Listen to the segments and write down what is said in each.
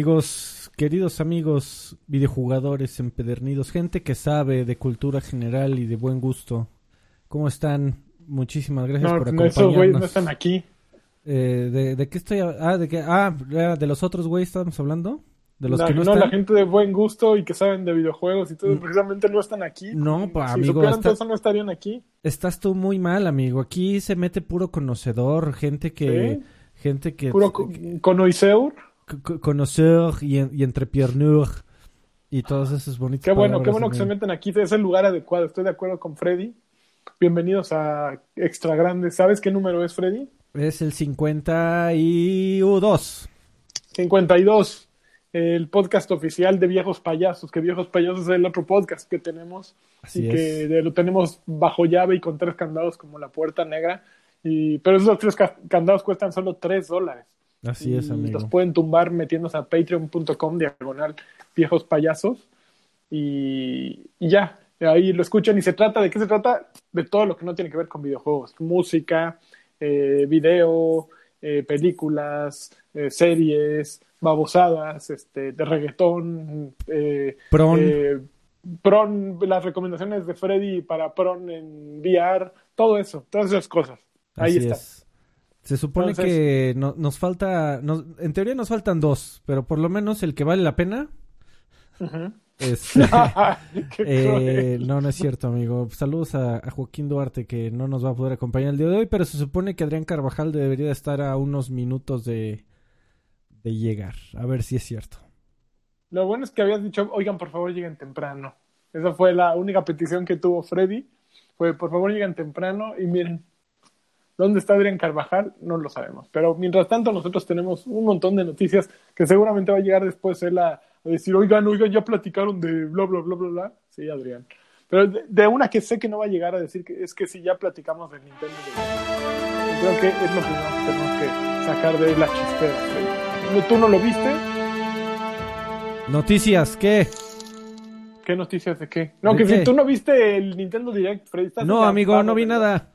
Amigos, queridos amigos videojugadores empedernidos, gente que sabe de cultura general y de buen gusto, ¿cómo están? Muchísimas gracias No, por no, esos acompañarnos. güeyes no están aquí. Eh, de, ¿De qué estoy? Ah, de, qué? ah, de los otros güeyes estábamos hablando. De los La- que no, no, están. la gente de buen gusto y que saben de videojuegos y todo, Mm. precisamente no están aquí. No, pa, si amigo, supieran está- todo eso no estarían aquí. Estás tú muy mal, amigo. Aquí se mete puro conocedor, gente que, ¿Sí? gente que Puro co- conoiseur. C- c- conoceur y, y entrepreneur y todas esas bonitas Qué bueno, qué bueno que se meten aquí. Es el lugar adecuado. Estoy de acuerdo con Freddy. Bienvenidos a Extra Grande. ¿Sabes qué número es, Freddy? Es el 52. 52. El podcast oficial de Viejos Payasos. Que Viejos Payasos es el otro podcast que tenemos. Así y es. que lo tenemos bajo llave y con tres candados como la puerta negra. Y, pero esos tres ca- candados cuestan solo 3 dólares. Así es, amigo. los pueden tumbar metiéndose a patreon.com diagonal viejos payasos y, y ya, ahí lo escuchan y se trata, ¿de qué se trata? De todo lo que no tiene que ver con videojuegos, música, eh, video, eh, películas, eh, series, babosadas, este, de reggaetón, Pron. Pron, las recomendaciones de Freddy para Pron en VR, todo eso, todas esas cosas. Ahí Así está. es. Se supone Entonces- que no- nos falta, nos- en teoría nos faltan dos, pero por lo menos el que vale la pena es... Qué Eh, no, no es cierto, amigo. Saludos a, a Joaquín Duarte, que no nos va a poder acompañar el día de hoy, pero se supone que Adrián Carvajal debería estar a unos minutos de, de llegar. A ver si es cierto. Lo bueno es que habías dicho, oigan, por favor, lleguen temprano. Esa fue la única petición que tuvo Freddy. Fue, por favor, lleguen temprano y miren, ¿dónde está Adrián Carvajal? No lo sabemos. Pero mientras tanto, nosotros tenemos un montón de noticias que seguramente va a llegar después él a, a decir, oigan, oigan, ya platicaron de bla, bla, bla, bla, bla. Sí, Adrián. Pero de, de una que sé que no va a llegar a decir que es que si ya platicamos del Nintendo. Direct. Yo creo que es lo primero que tenemos que sacar de la chistera. Freddy. ¿Tú no lo viste? Noticias, ¿qué? ¿Qué noticias de qué? No, ¿De que qué? si tú no viste el Nintendo Direct, Freddy. estás No, amigo, no vi nada.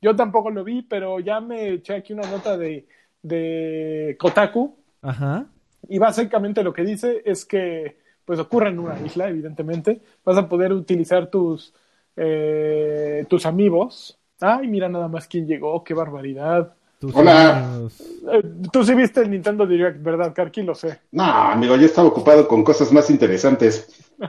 Yo tampoco lo vi, pero ya me eché aquí una nota de, de Kotaku. Ajá. Y básicamente lo que dice es que, pues ocurre en una isla, evidentemente. Vas a poder utilizar tus, eh, tus amigos. Ay, mira nada más quién llegó, qué barbaridad. Tus Hola. Eh, tú sí viste el Nintendo Direct, ¿verdad, Karki? Lo sé. No, amigo, yo estaba ocupado con cosas más interesantes.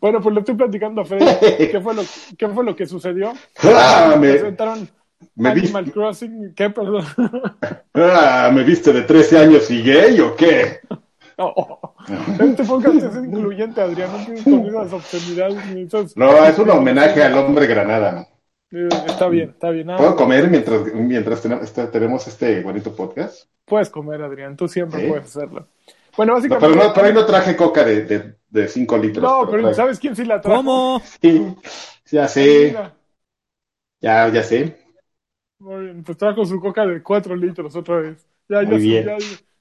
Bueno, pues le estoy platicando a Freddy qué fue lo, qué fue lo que sucedió. Ah, me, Presentaron me vi- Animal Crossing, ¿qué? Perdón. ah, ¿me viste de 13 años y gay o qué? No. Este podcast es incluyente, Adrián. No tienes con esas obscenidades ni esas- No, es un homenaje al hombre granada. Eh, Está bien, está bien. Ah, ¿Puedo comer mientras, mientras tenemos este, tenemos este bonito podcast? Puedes comer, Adrián. Tú siempre ¿Sí? puedes hacerlo. Bueno, No, básicamente. pero no, por ahí no traje coca de, de, de 5 litros. No, pero ¿sabes quién sí la trajo? ¿Cómo? Sí, ya sé, Mira, ya, ya sé. Muy bien, pues trajo su coca de 4 litros otra vez. Ya, ya, Muy se, bien. ya,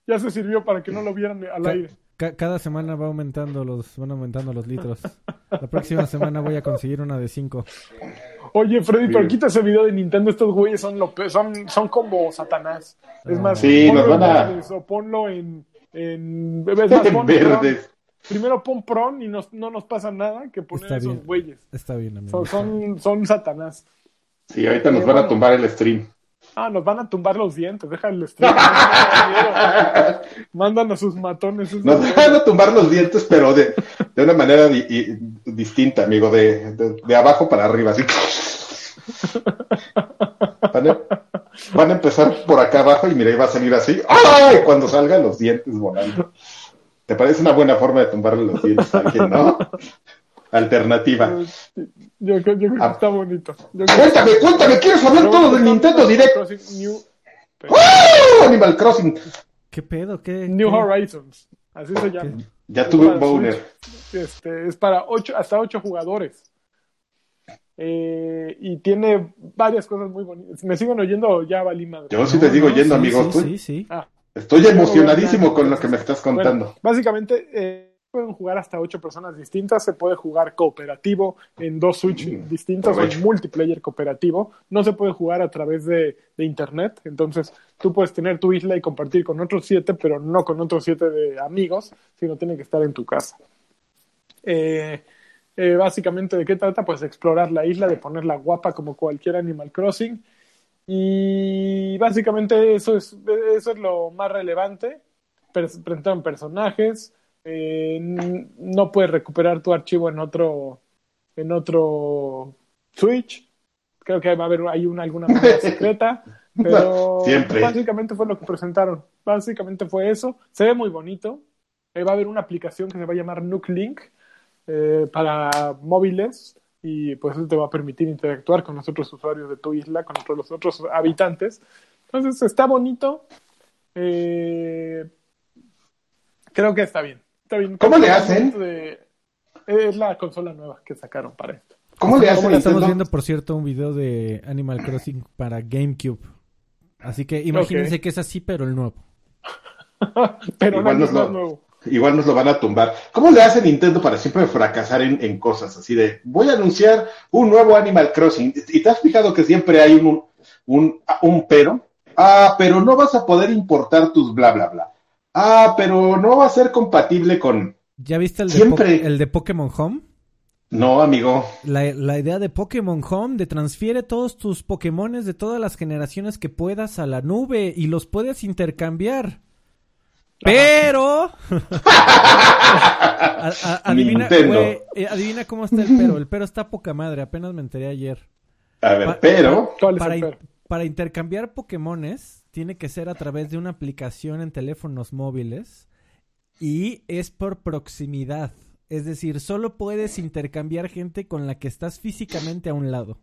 ya se sirvió para que no lo vieran al aire. Ca- cada semana va aumentando los, van aumentando los litros. La próxima semana voy a conseguir una de cinco. Oye, Freddy, pero quita ese video de Nintendo. Estos güeyes son, lo pe- son, son como Satanás. Es más, Sí, ponlo nos van en a- verdes o ponlo en. en es más, pon Verdes. Pron. Primero pon Pron y nos- no nos pasa nada que poner Está esos bien. güeyes. Está bien, amigo. Son, son, son Satanás. Sí, ahorita nos van a tumbar el stream. Ah, nos van a tumbar los dientes. Deja el stream. Mandan a sus matones. esos Nos van a tumbar los dientes, pero de, de una manera di- y- distinta, amigo, de, de, de abajo para arriba, así. Van a, van a empezar por acá abajo y mira, ahí va a salir así. ¡Ay! Cuando salgan los dientes volando. ¿Te parece una buena forma de tumbarle los dientes a alguien, no? Alternativa. Yo, creo- yo creo que Ah. está bonito. Yo creo que- Cuéntame, cuéntame, ¿quieres hablar todo del Nintendo Direct? New, ¡Oh! Animal Crossing. ¿Qué pedo? ¿Qué? New qué? Horizons. Así se llama. Ya tuve un. Switch. Este, es para ocho, hasta ocho jugadores. Eh, y tiene varias cosas muy bonitas. ¿Me siguen oyendo? Ya valí madre. Yo sí te digo No, yendo, sí, amigo. sí, tú- sí, sí. Ah, Estoy emocionadísimo con lo que me estás contando. Bueno, básicamente, eh, pueden jugar hasta ocho personas distintas, se puede jugar cooperativo en dos Switch Mm, distintos, provecho. en multiplayer cooperativo, no se puede jugar a través de, de internet, entonces tú puedes tener tu isla y compartir con otros siete, pero no con otros siete de amigos, sino tiene que estar en tu casa. Eh, eh, básicamente, ¿de qué trata? Pues explorar la isla, de ponerla guapa como cualquier Animal Crossing. Y básicamente eso es, eso es lo más relevante. Pres- Presentaron personajes. Eh, no puedes recuperar tu archivo en otro, en otro Switch. Creo que va a haber hay una, alguna manera secreta. Pero Siempre. básicamente fue lo que presentaron. Básicamente fue eso. Se ve muy bonito. Eh, va a haber una aplicación que se va a llamar Nuke Link eh, para móviles y pues eso te va a permitir interactuar con los otros usuarios de tu isla, con otros, los otros habitantes. Entonces está bonito. Eh, creo que está bien. Está bien. ¿Cómo le hacen? de- es la consola nueva que sacaron para esto. ¿Cómo le hace Estamos Nintendo? viendo, por cierto, un video de Animal Crossing para GameCube. Así que imagínense que es así, pero el nuevo. Pero Igual no nos lo- nuevo. Igual nos lo van a tumbar. ¿Cómo le hace Nintendo para siempre fracasar en, en cosas así de voy a anunciar un nuevo Animal Crossing? ¿Y te has fijado que siempre hay un, un, un pero? Ah, pero no vas a poder importar tus bla bla bla. Ah, pero no va a ser compatible con. ¿Ya viste el de, Siempre. Po- el de Pokémon Home? No, amigo. La, la idea de Pokémon Home de transfiere todos tus Pokémones de todas las generaciones que puedas a la nube y los puedes intercambiar. Pero... A- a- adivina, eh, adivina cómo está el pero. El pero está poca madre. Apenas me enteré ayer. A ver, Pa- pero. ¿Cuál es Para, el in- pero? para intercambiar Pokémones tiene que ser a través de una aplicación en teléfonos móviles y es por proximidad. Es decir, solo puedes intercambiar gente con la que estás físicamente a un lado.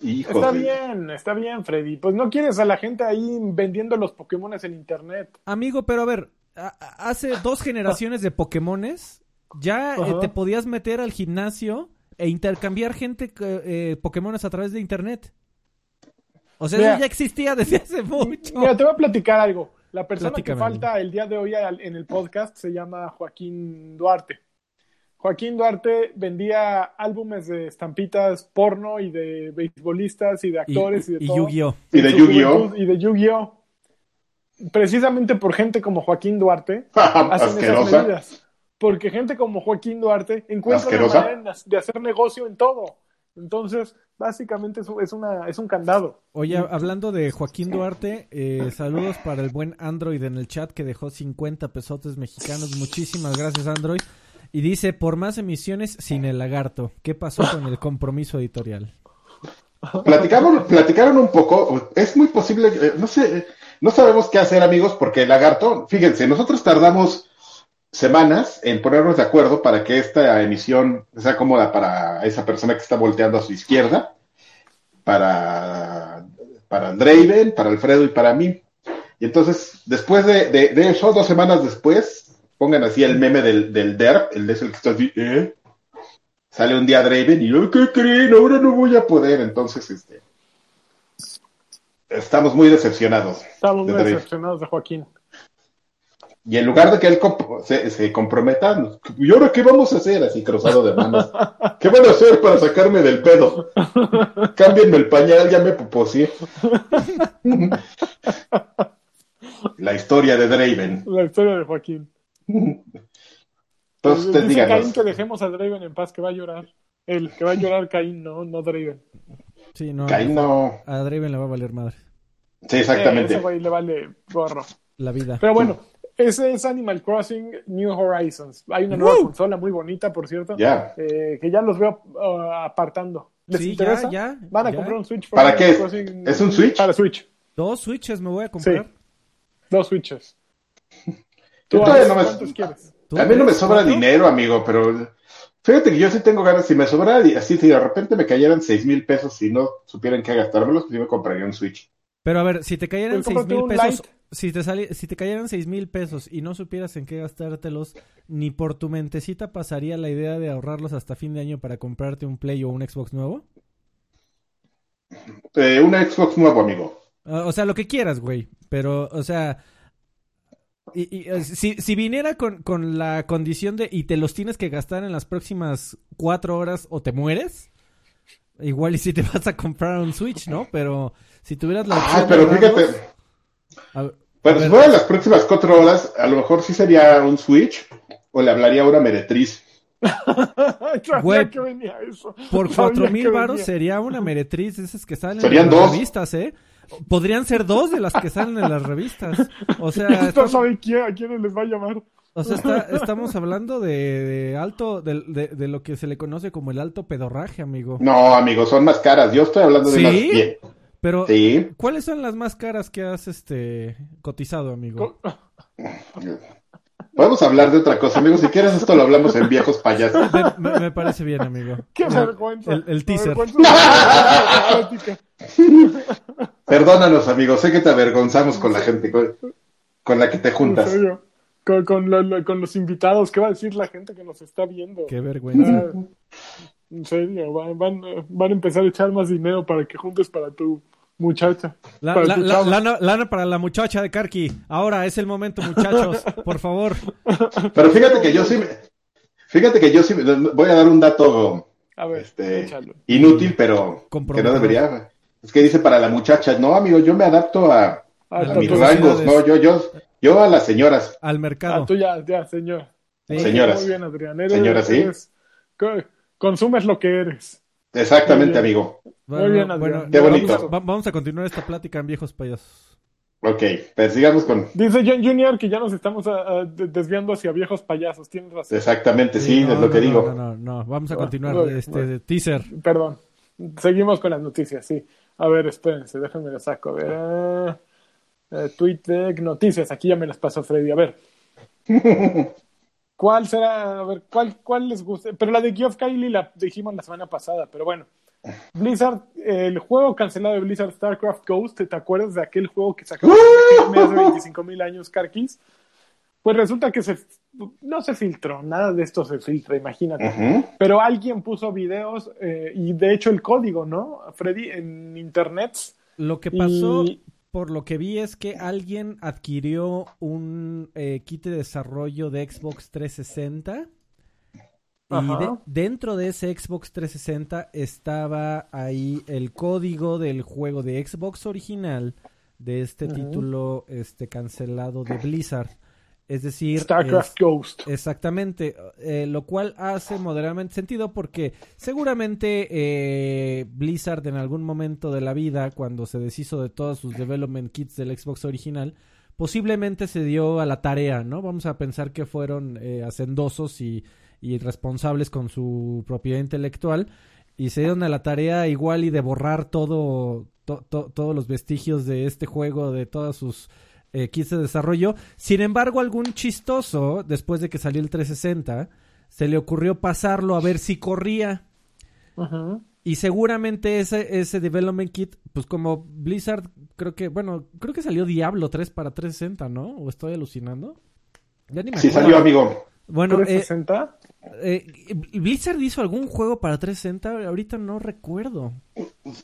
Está bien, está bien, Freddy. Pues no quieres a la gente ahí vendiendo los Pokémones en internet. Amigo, pero a ver, a- hace dos generaciones de Pokémones ya eh, te podías meter al gimnasio e intercambiar gente que- eh, Pokémones a través de internet. O sea, Mira. eso ya existía desde hace mucho. Mira, te voy a platicar algo. La persona Platícame, que falta el día de hoy en el podcast se llama Joaquín Duarte. Joaquín Duarte vendía álbumes de estampitas porno y de beisbolistas y de actores y, de y todo. Yu-Gi-Oh. Y de Yu-Gi-Oh. Y de Yu-Gi-Oh. Precisamente por gente como Joaquín Duarte hacen esas medidas. Porque gente como Joaquín Duarte encuentra una Asquerosa. manera de hacer negocio en todo. Entonces, básicamente es, un- es, una, es un candado. Oye, hablando de Joaquín Duarte, eh, saludos para el buen Android en el chat que dejó 50 pesotes mexicanos. Muchísimas gracias, Android. Y dice, por más emisiones sin el lagarto. ¿Qué pasó con el compromiso editorial? Platicaron, platicaron un poco. Es muy posible, eh, no sé, no sabemos qué hacer, amigos, porque el lagarto, fíjense, nosotros tardamos semanas en ponernos de acuerdo para que esta emisión sea cómoda para esa persona que está volteando a su izquierda, para, para Draven, para Alfredo y para mí. Y entonces, después de, de- de eso, dos semanas después, pongan así el meme del, del derp, el de ese que está así, ¿eh? Sale un día Draven y yo, ¿qué creen? Ahora no voy a poder. Entonces, este. Estamos muy decepcionados. Estamos de muy Draven. decepcionados de Joaquín. Y en lugar de que él comp- se, se comprometa, ¿y ahora qué vamos a hacer? Así cruzado de manos. ¿Qué van a hacer para sacarme del pedo? Cámbienme el pañal, ya me poposé. La historia de Draven. La historia de Joaquín. Entonces, Dice Caín que dejemos a Draven en paz, que va a llorar. Él, que va a llorar Caín, no, no Draven. Sí, no. Caín no. A Draven le va a valer madre. Sí, Eh, exactamente. ese güey le vale gorro. La vida. Pero bueno, ese es Animal Crossing New Horizons. Hay una nueva ¡Woo! consola muy bonita, por cierto, Ya. eh, que ya los veo uh, apartando. ¿Les Sí, interesa? ya, ya, ¿Van a ya. comprar un Switch? ¿Para Animal qué es? Crossing? ¿Es un Switch? Para Switch. Dos Switches me voy a comprar. Dos Switches. ¿Tú todavía no me- cuántos quieres? ¿Tú A mí no me sobra cuatro? dinero, amigo, pero fíjate que yo sí tengo ganas. Si me sobra, así si de repente me cayeran seis mil pesos y no supieran qué gastármelos, pues yo me compraría un Switch. Pero a ver, si te cayeran Pues seis mil pesos. Si te si te cayeran seis mil pesos y no supieras en qué gastártelos, ni por tu mentecita pasaría la idea de ahorrarlos hasta fin de año para comprarte un Play o un Xbox nuevo. Eh, una Xbox nuevo, amigo. Ah, o sea, lo que quieras, güey. Pero, o sea, Y, y, eh, si, si viniera con, con la condición de y te los tienes que gastar en las próximas cuatro horas o te mueres, igual y si te vas a comprar un Switch, ¿no? Pero si tuvieras la Ah, pero fíjate, A ver, bueno, si fueran las próximas cuatro horas, a lo mejor sí sería un Switch o le hablaría a una meretriz. Sabía Güey, que venía eso. por cuatro mil varos sería una meretriz de esas que salen Serían en las dos. revistas, ¿eh? Podrían ser dos de las que salen en las revistas. O sea, Esto estamos- sabe quién, a quiénes les va a llamar. O sea, está- estamos hablando de, de alto, de, de- de lo que se le conoce como el alto pedorraje, amigo. No, amigo, son más caras. Yo estoy hablando de ¿Sí? unas bien. Pero, Sí. ¿cuáles son las más caras que has este cotizado, amigo? Podemos hablar de otra cosa, amigo. Si quieres, esto lo hablamos en viejos payasos. Me, me- me parece bien, amigo. ¡Qué vergüenza! El, teaser. plática. Perdónanos, amigo. Sé que te avergonzamos con la gente con, con la que te En juntas. serio. Con, con, lo- lo- con los invitados, ¿qué va a decir la gente que nos está viendo? Qué vergüenza. Ah, en serio, van, van, van a empezar a echar más dinero para que juntes para tu muchacha. La- para la- tu la- lana, lana para la muchacha de Karki. Ahora es el momento, muchachos. Por favor. Pero fíjate que yo sí me... Fíjate que yo sí me- voy a dar un dato A ver, este, inútil, pero que no debería. Es que dice para la muchacha, no, amigo, yo me adapto a, Ah, A mis rangos, no, yo, yo, yo a las señoras. Al ah, mercado. tú ya, ya, señor. Sí. Señoras. Muy bien, Adrián. Eres, Señoras, sí. eres- consumes lo que eres. Exactamente, amigo. Bueno, Muy bien, bueno, Adrián. Qué vamos bonito. a- Vamos a continuar esta plática en viejos payasos. Ok, pues sigamos con... Dice John Junior que ya nos estamos ah, ah, de- desviando hacia viejos payasos. Tienes razón. Exactamente, sí, no, es lo no, que no, digo. No, no, no, vamos a Ah, continuar. bien, este bien. teaser. Perdón. Seguimos con las noticias, sí. A ver, espérense, déjenme las saco. A ver. ah, eh, deck, noticias. Aquí ya me las pasó Freddy. A ver. ¿Cuál será? A ver, ¿cuál, cuál les gusta? Pero la de Geoff Kylie la dijimos la semana pasada, pero bueno. Blizzard, el juego cancelado de Blizzard StarCraft Ghost, ¿te acuerdas de aquel juego que sacó hace 25 mil años, Carquis? Pues resulta que se, no se filtró, nada de esto se filtra, imagínate. Pero alguien puso videos eh, y de hecho el código, ¿no? Freddy, en internet. Lo que pasó, Y- por lo que vi, es que alguien adquirió un eh, kit de desarrollo de Xbox 360. Y de- dentro de ese Xbox 360 estaba ahí el código del juego de Xbox original de este título este cancelado de Blizzard. Es decir, StarCraft es- Ghost. Exactamente, eh, lo cual hace moderadamente sentido porque seguramente eh, Blizzard en algún momento de la vida, cuando se deshizo de todos sus development kits del Xbox original, posiblemente se dio a la tarea, ¿no? Vamos a pensar que fueron eh, hacendosos y, y responsables con su propiedad intelectual y se dieron a la tarea igual y de borrar todo, to- to- todos los vestigios de este juego, de todas sus eh, kits de desarrollo. Sin embargo, algún chistoso, después de que salió el 360, se le ocurrió pasarlo a ver si corría. Ujú. Y seguramente ese, ese development kit, pues como Blizzard, creo que, bueno, creo que salió Diablo 3 para 360, ¿no? ¿O estoy alucinando? Ya ni me Sí, acuerdo. salió, amigo. Bueno, eh, 360. eh, Blizzard hizo algún juego para 360, ahorita no recuerdo.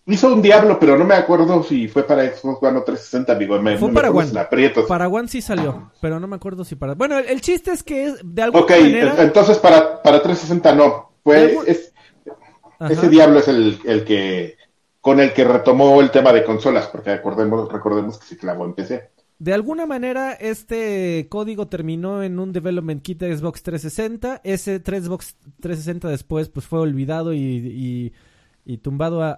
Hizo un diablo, pero no me acuerdo si fue para Xbox One o 360, amigo. Me, Fue para One. si. Para One sí salió, pero no me acuerdo si para... Bueno, el, el chiste es que es- de alguna Ok, manera... en- entonces para, para 360 no. Fue, Algún- es- Ajá. ese diablo es el, el que con el que retomó el tema de consolas, porque recordemos, recordemos que se clavó en PC. De alguna manera, este código terminó en un development kit de Xbox 360. Ese 3 Xbox 360 después pues fue olvidado y, y- y tumbado a,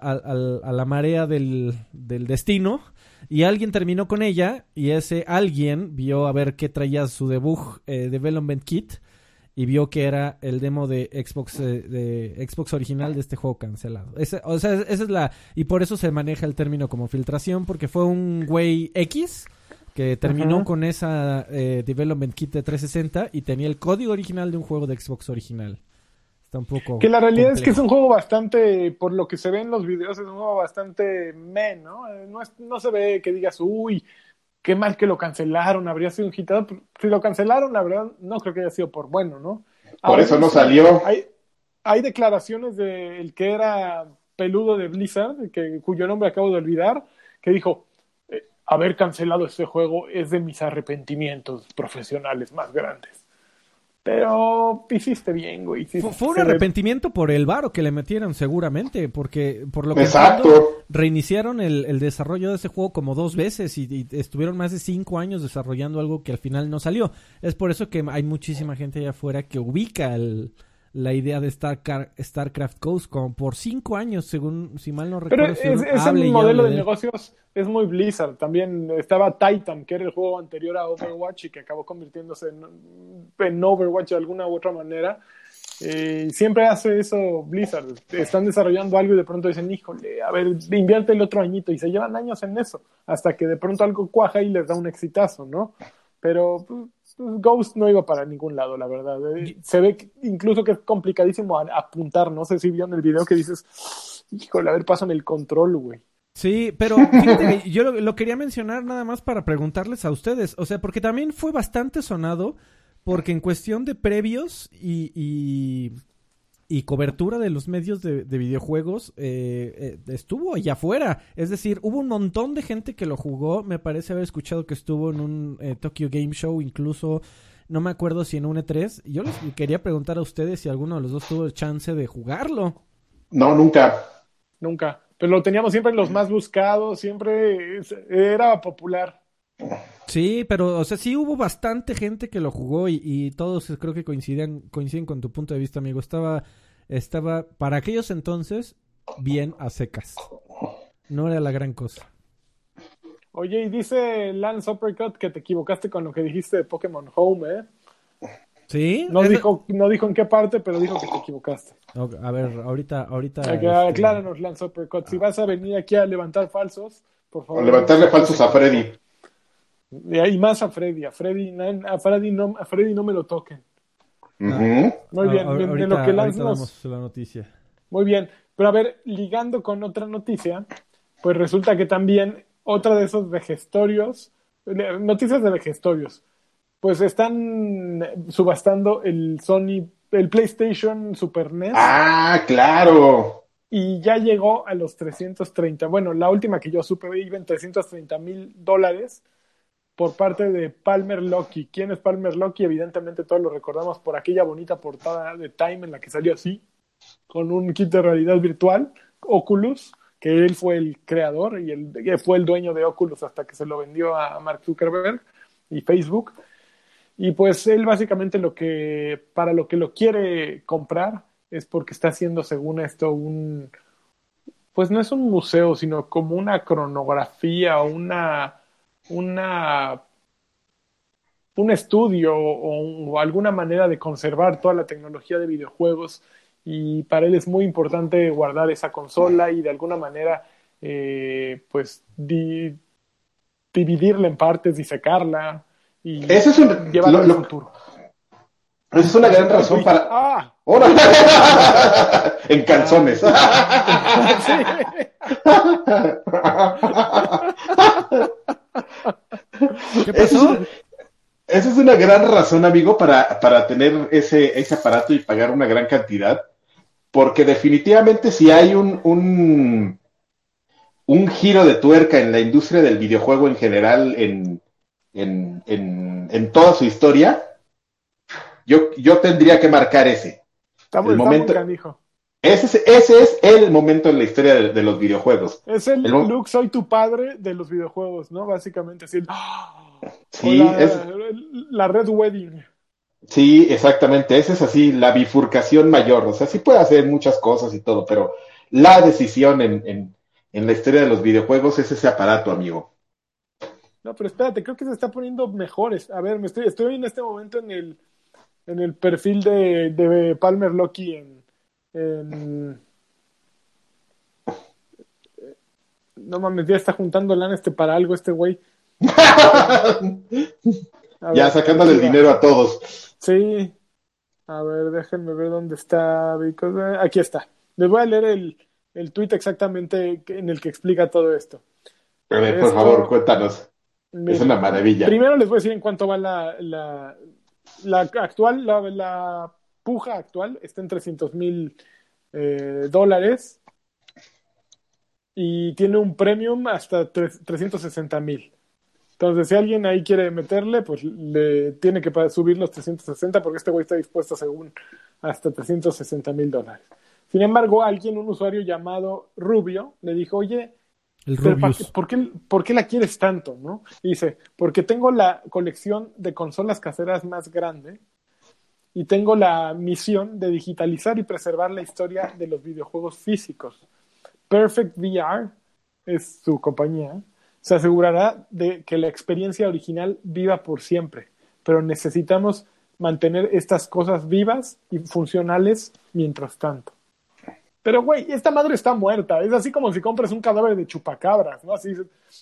la marea del, destino. Y alguien terminó con ella y ese alguien vio a ver qué traía su debug eh, development kit y vio que era el demo de Xbox eh, de Xbox original de este juego cancelado. O sea, esa es la y por eso se maneja el término como filtración porque fue un güey X que terminó con esa eh, development kit de 360 y tenía el código original de un juego de Xbox original. Está un poco Que la realidad es que es un juego bastante, por lo que se ve en los videos, es un juego bastante meh, ¿no? Eh, No, es- no se ve que digas, uy, qué mal que lo cancelaron, habría sido un hitazo. Si lo cancelaron, la verdad, no creo que haya sido por bueno, ¿no? Por eso no salió. Hay, hay declaraciones del que era peludo de Blizzard, que, cuyo nombre acabo de olvidar, que dijo, haber cancelado este juego es de mis arrepentimientos profesionales más grandes. Pero hiciste bien, güey. Fue, fue un arrepentimiento por el varo que le metieron seguramente, porque por lo que Exacto. entiendo, reiniciaron el, el desarrollo de ese juego como dos veces y, y estuvieron más de cinco años desarrollando algo que al final no salió. Es por eso que hay muchísima gente allá afuera que ubica el, la idea de StarCraft Ghost como por cinco años, según si mal no Pero recuerdo. es, estuvieron- ese hable y modelo de negocios es muy Blizzard. También estaba Titan, que era el juego anterior a Overwatch y que acabó convirtiéndose en, en Overwatch de alguna u otra manera. Eh, siempre hace eso Blizzard. Están desarrollando algo y de pronto dicen, híjole, a ver, invierte el otro añito. Y se llevan años en eso, hasta que de pronto algo cuaja y les da un exitazo, ¿no? Pero pues, Ghost no iba para ningún lado, la verdad. Eh, Se ve que- incluso que es complicadísimo apuntar. No sé si vieron el video que dices, híjole, a ver, pásame el control, güey. Sí, pero fíjate que yo lo, lo quería mencionar nada más para preguntarles a ustedes, o sea, porque también fue bastante sonado, porque en cuestión de previos y, y, y cobertura de los medios de, de videojuegos, eh, eh, estuvo allá afuera, es decir, hubo un montón de gente que lo jugó, me parece haber escuchado que estuvo en un eh, Tokyo Game Show, incluso, no me acuerdo si en un E3, yo les quería preguntar a ustedes si alguno de los dos tuvo el chance de jugarlo. No, nunca. Nunca. Pero lo teníamos siempre en los más buscados, siempre era popular. Sí, pero, o sea, sí hubo bastante gente que lo jugó y, y todos creo que coinciden, coinciden con tu punto de vista, amigo. Estaba, estaba, para aquellos entonces, bien a secas. No era la gran cosa. Oye, y dice Lance Uppercut que te equivocaste con lo que dijiste de Pokémon Home, ¿eh? ¿Sí? No Es- dijo, no dijo en qué parte, pero dijo que te equivocaste. A ver, ahorita, ahorita. Este, Acláranos, Lance Uppercut. Si vas a venir aquí a levantar falsos, por O favor. levantarle falsos a Freddy. Y más a Freddy. A Freddy, a Freddy no, a Freddy no me lo toquen. Muy bien, a- bien, de lo que nos, damos la noticia. Muy bien, pero a ver, ligando con otra noticia, pues resulta que también otra de esos vejestorios, noticias de vejestorios, pues están subastando el Sony, el PlayStation Super NES Ah, claro. y ya llegó a los 330. Bueno, la última que yo supe iba en 330 mil dólares por parte de Palmer Lucky. ¿Quién es Palmer Lucky? Evidentemente todos lo recordamos por aquella bonita portada de Time en la que salió así, con un kit de realidad virtual, Oculus, que él fue el creador y el, fue el dueño de Oculus hasta que se lo vendió a Mark Zuckerberg y Facebook. Y pues él básicamente lo que, para lo que lo quiere comprar es porque está haciendo, según esto, un, pues no es un museo, sino como una cronografía o una, una, un estudio o, o alguna manera de conservar toda la tecnología de videojuegos. Y para él es muy importante guardar esa consola y de alguna manera, eh, pues, di- dividirla en partes, disecarla y Ese es un- llevarla lo- al futuro. Esa es una gran razón para. ¡Ah! ¡Órale! en calzones. ¿Qué Esa es, pasó? esa es una gran razón, amigo, para, para tener ese, ese aparato y pagar una gran cantidad. Porque definitivamente si hay un, un, un giro de tuerca en la industria del videojuego en general, en, en, en, en toda su historia, yo, yo tendría que marcar ese. Está muy, El está muy momento- canijo. Ese es, ese es el momento en la historia de, de los videojuegos. Es el, El Luke, soy tu padre de los videojuegos, ¿no? Básicamente así. el- Sí, o la, es, la Red Wedding. sí, exactamente. Esa es así, la bifurcación mayor. O sea, sí puede hacer muchas cosas y todo, pero la decisión en, en, en la historia de los videojuegos es ese aparato, amigo. No, pero espérate, creo que se está poniendo mejores. A ver, me estoy, estoy en este momento en el, en el perfil de, de Palmer en, en- No mames, ya está juntando lana este para algo este güey. Ya sacándole el dinero a todos. Sí. A ver, déjenme ver dónde está. Aquí está. Les voy a leer el, el tweet exactamente en el que explica todo esto. A ver, por favor, cuéntanos. Es una maravilla. Primero les voy a decir en cuánto va la, la, la actual, la, la puja actual está en 300 mil eh, dólares y tiene un premium hasta tres- 360 mil. Entonces, si alguien ahí quiere meterle, pues le tiene que subir los 360 porque este güey está dispuesto según hasta 360 mil dólares. Sin embargo, alguien, un usuario llamado Rubio, le dijo, oye, El pero ¿pa- Rubius. ¿por qué, ¿por qué la quieres tanto? ¿no? Y dice, porque tengo la colección de consolas caseras más grande y tengo la misión de digitalizar y preservar la historia de los videojuegos físicos. Perfect VR es su compañía. Se asegurará de que la experiencia original viva por siempre, pero necesitamos mantener estas cosas vivas y funcionales mientras tanto. Pero, güey, esta madre está muerta. Es así como si compras un cadáver de chupacabras, ¿no? Así,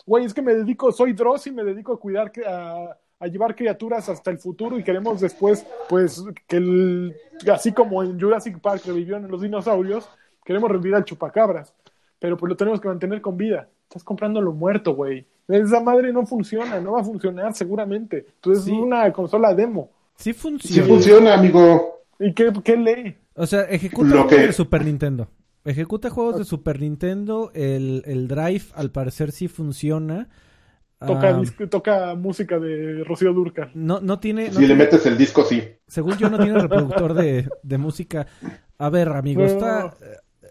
güey, es que me dedico, soy Dross y me dedico a cuidar, a, a llevar criaturas hasta el futuro y queremos después, pues, que el, así como en Jurassic Park revivieron los dinosaurios, queremos revivir al chupacabras. Pero pues lo tenemos que mantener con vida. Estás comprando lo muerto, güey. Esa madre no funciona, no va a funcionar seguramente. Entonces Sí. es una consola demo. Sí Sí funciona. funciona, amigo. ¿Y qué, qué lee? O sea, ejecuta Lo juegos que- de Super Nintendo. Ejecuta juegos de Super Nintendo. El, el Drive, al parecer, sí funciona. Toca, Ah, toca música de Rocío Durcal. no, no tiene. no Si le metes el disco, sí. Según yo, no tiene reproductor de, de música. A ver, amigo, No. está,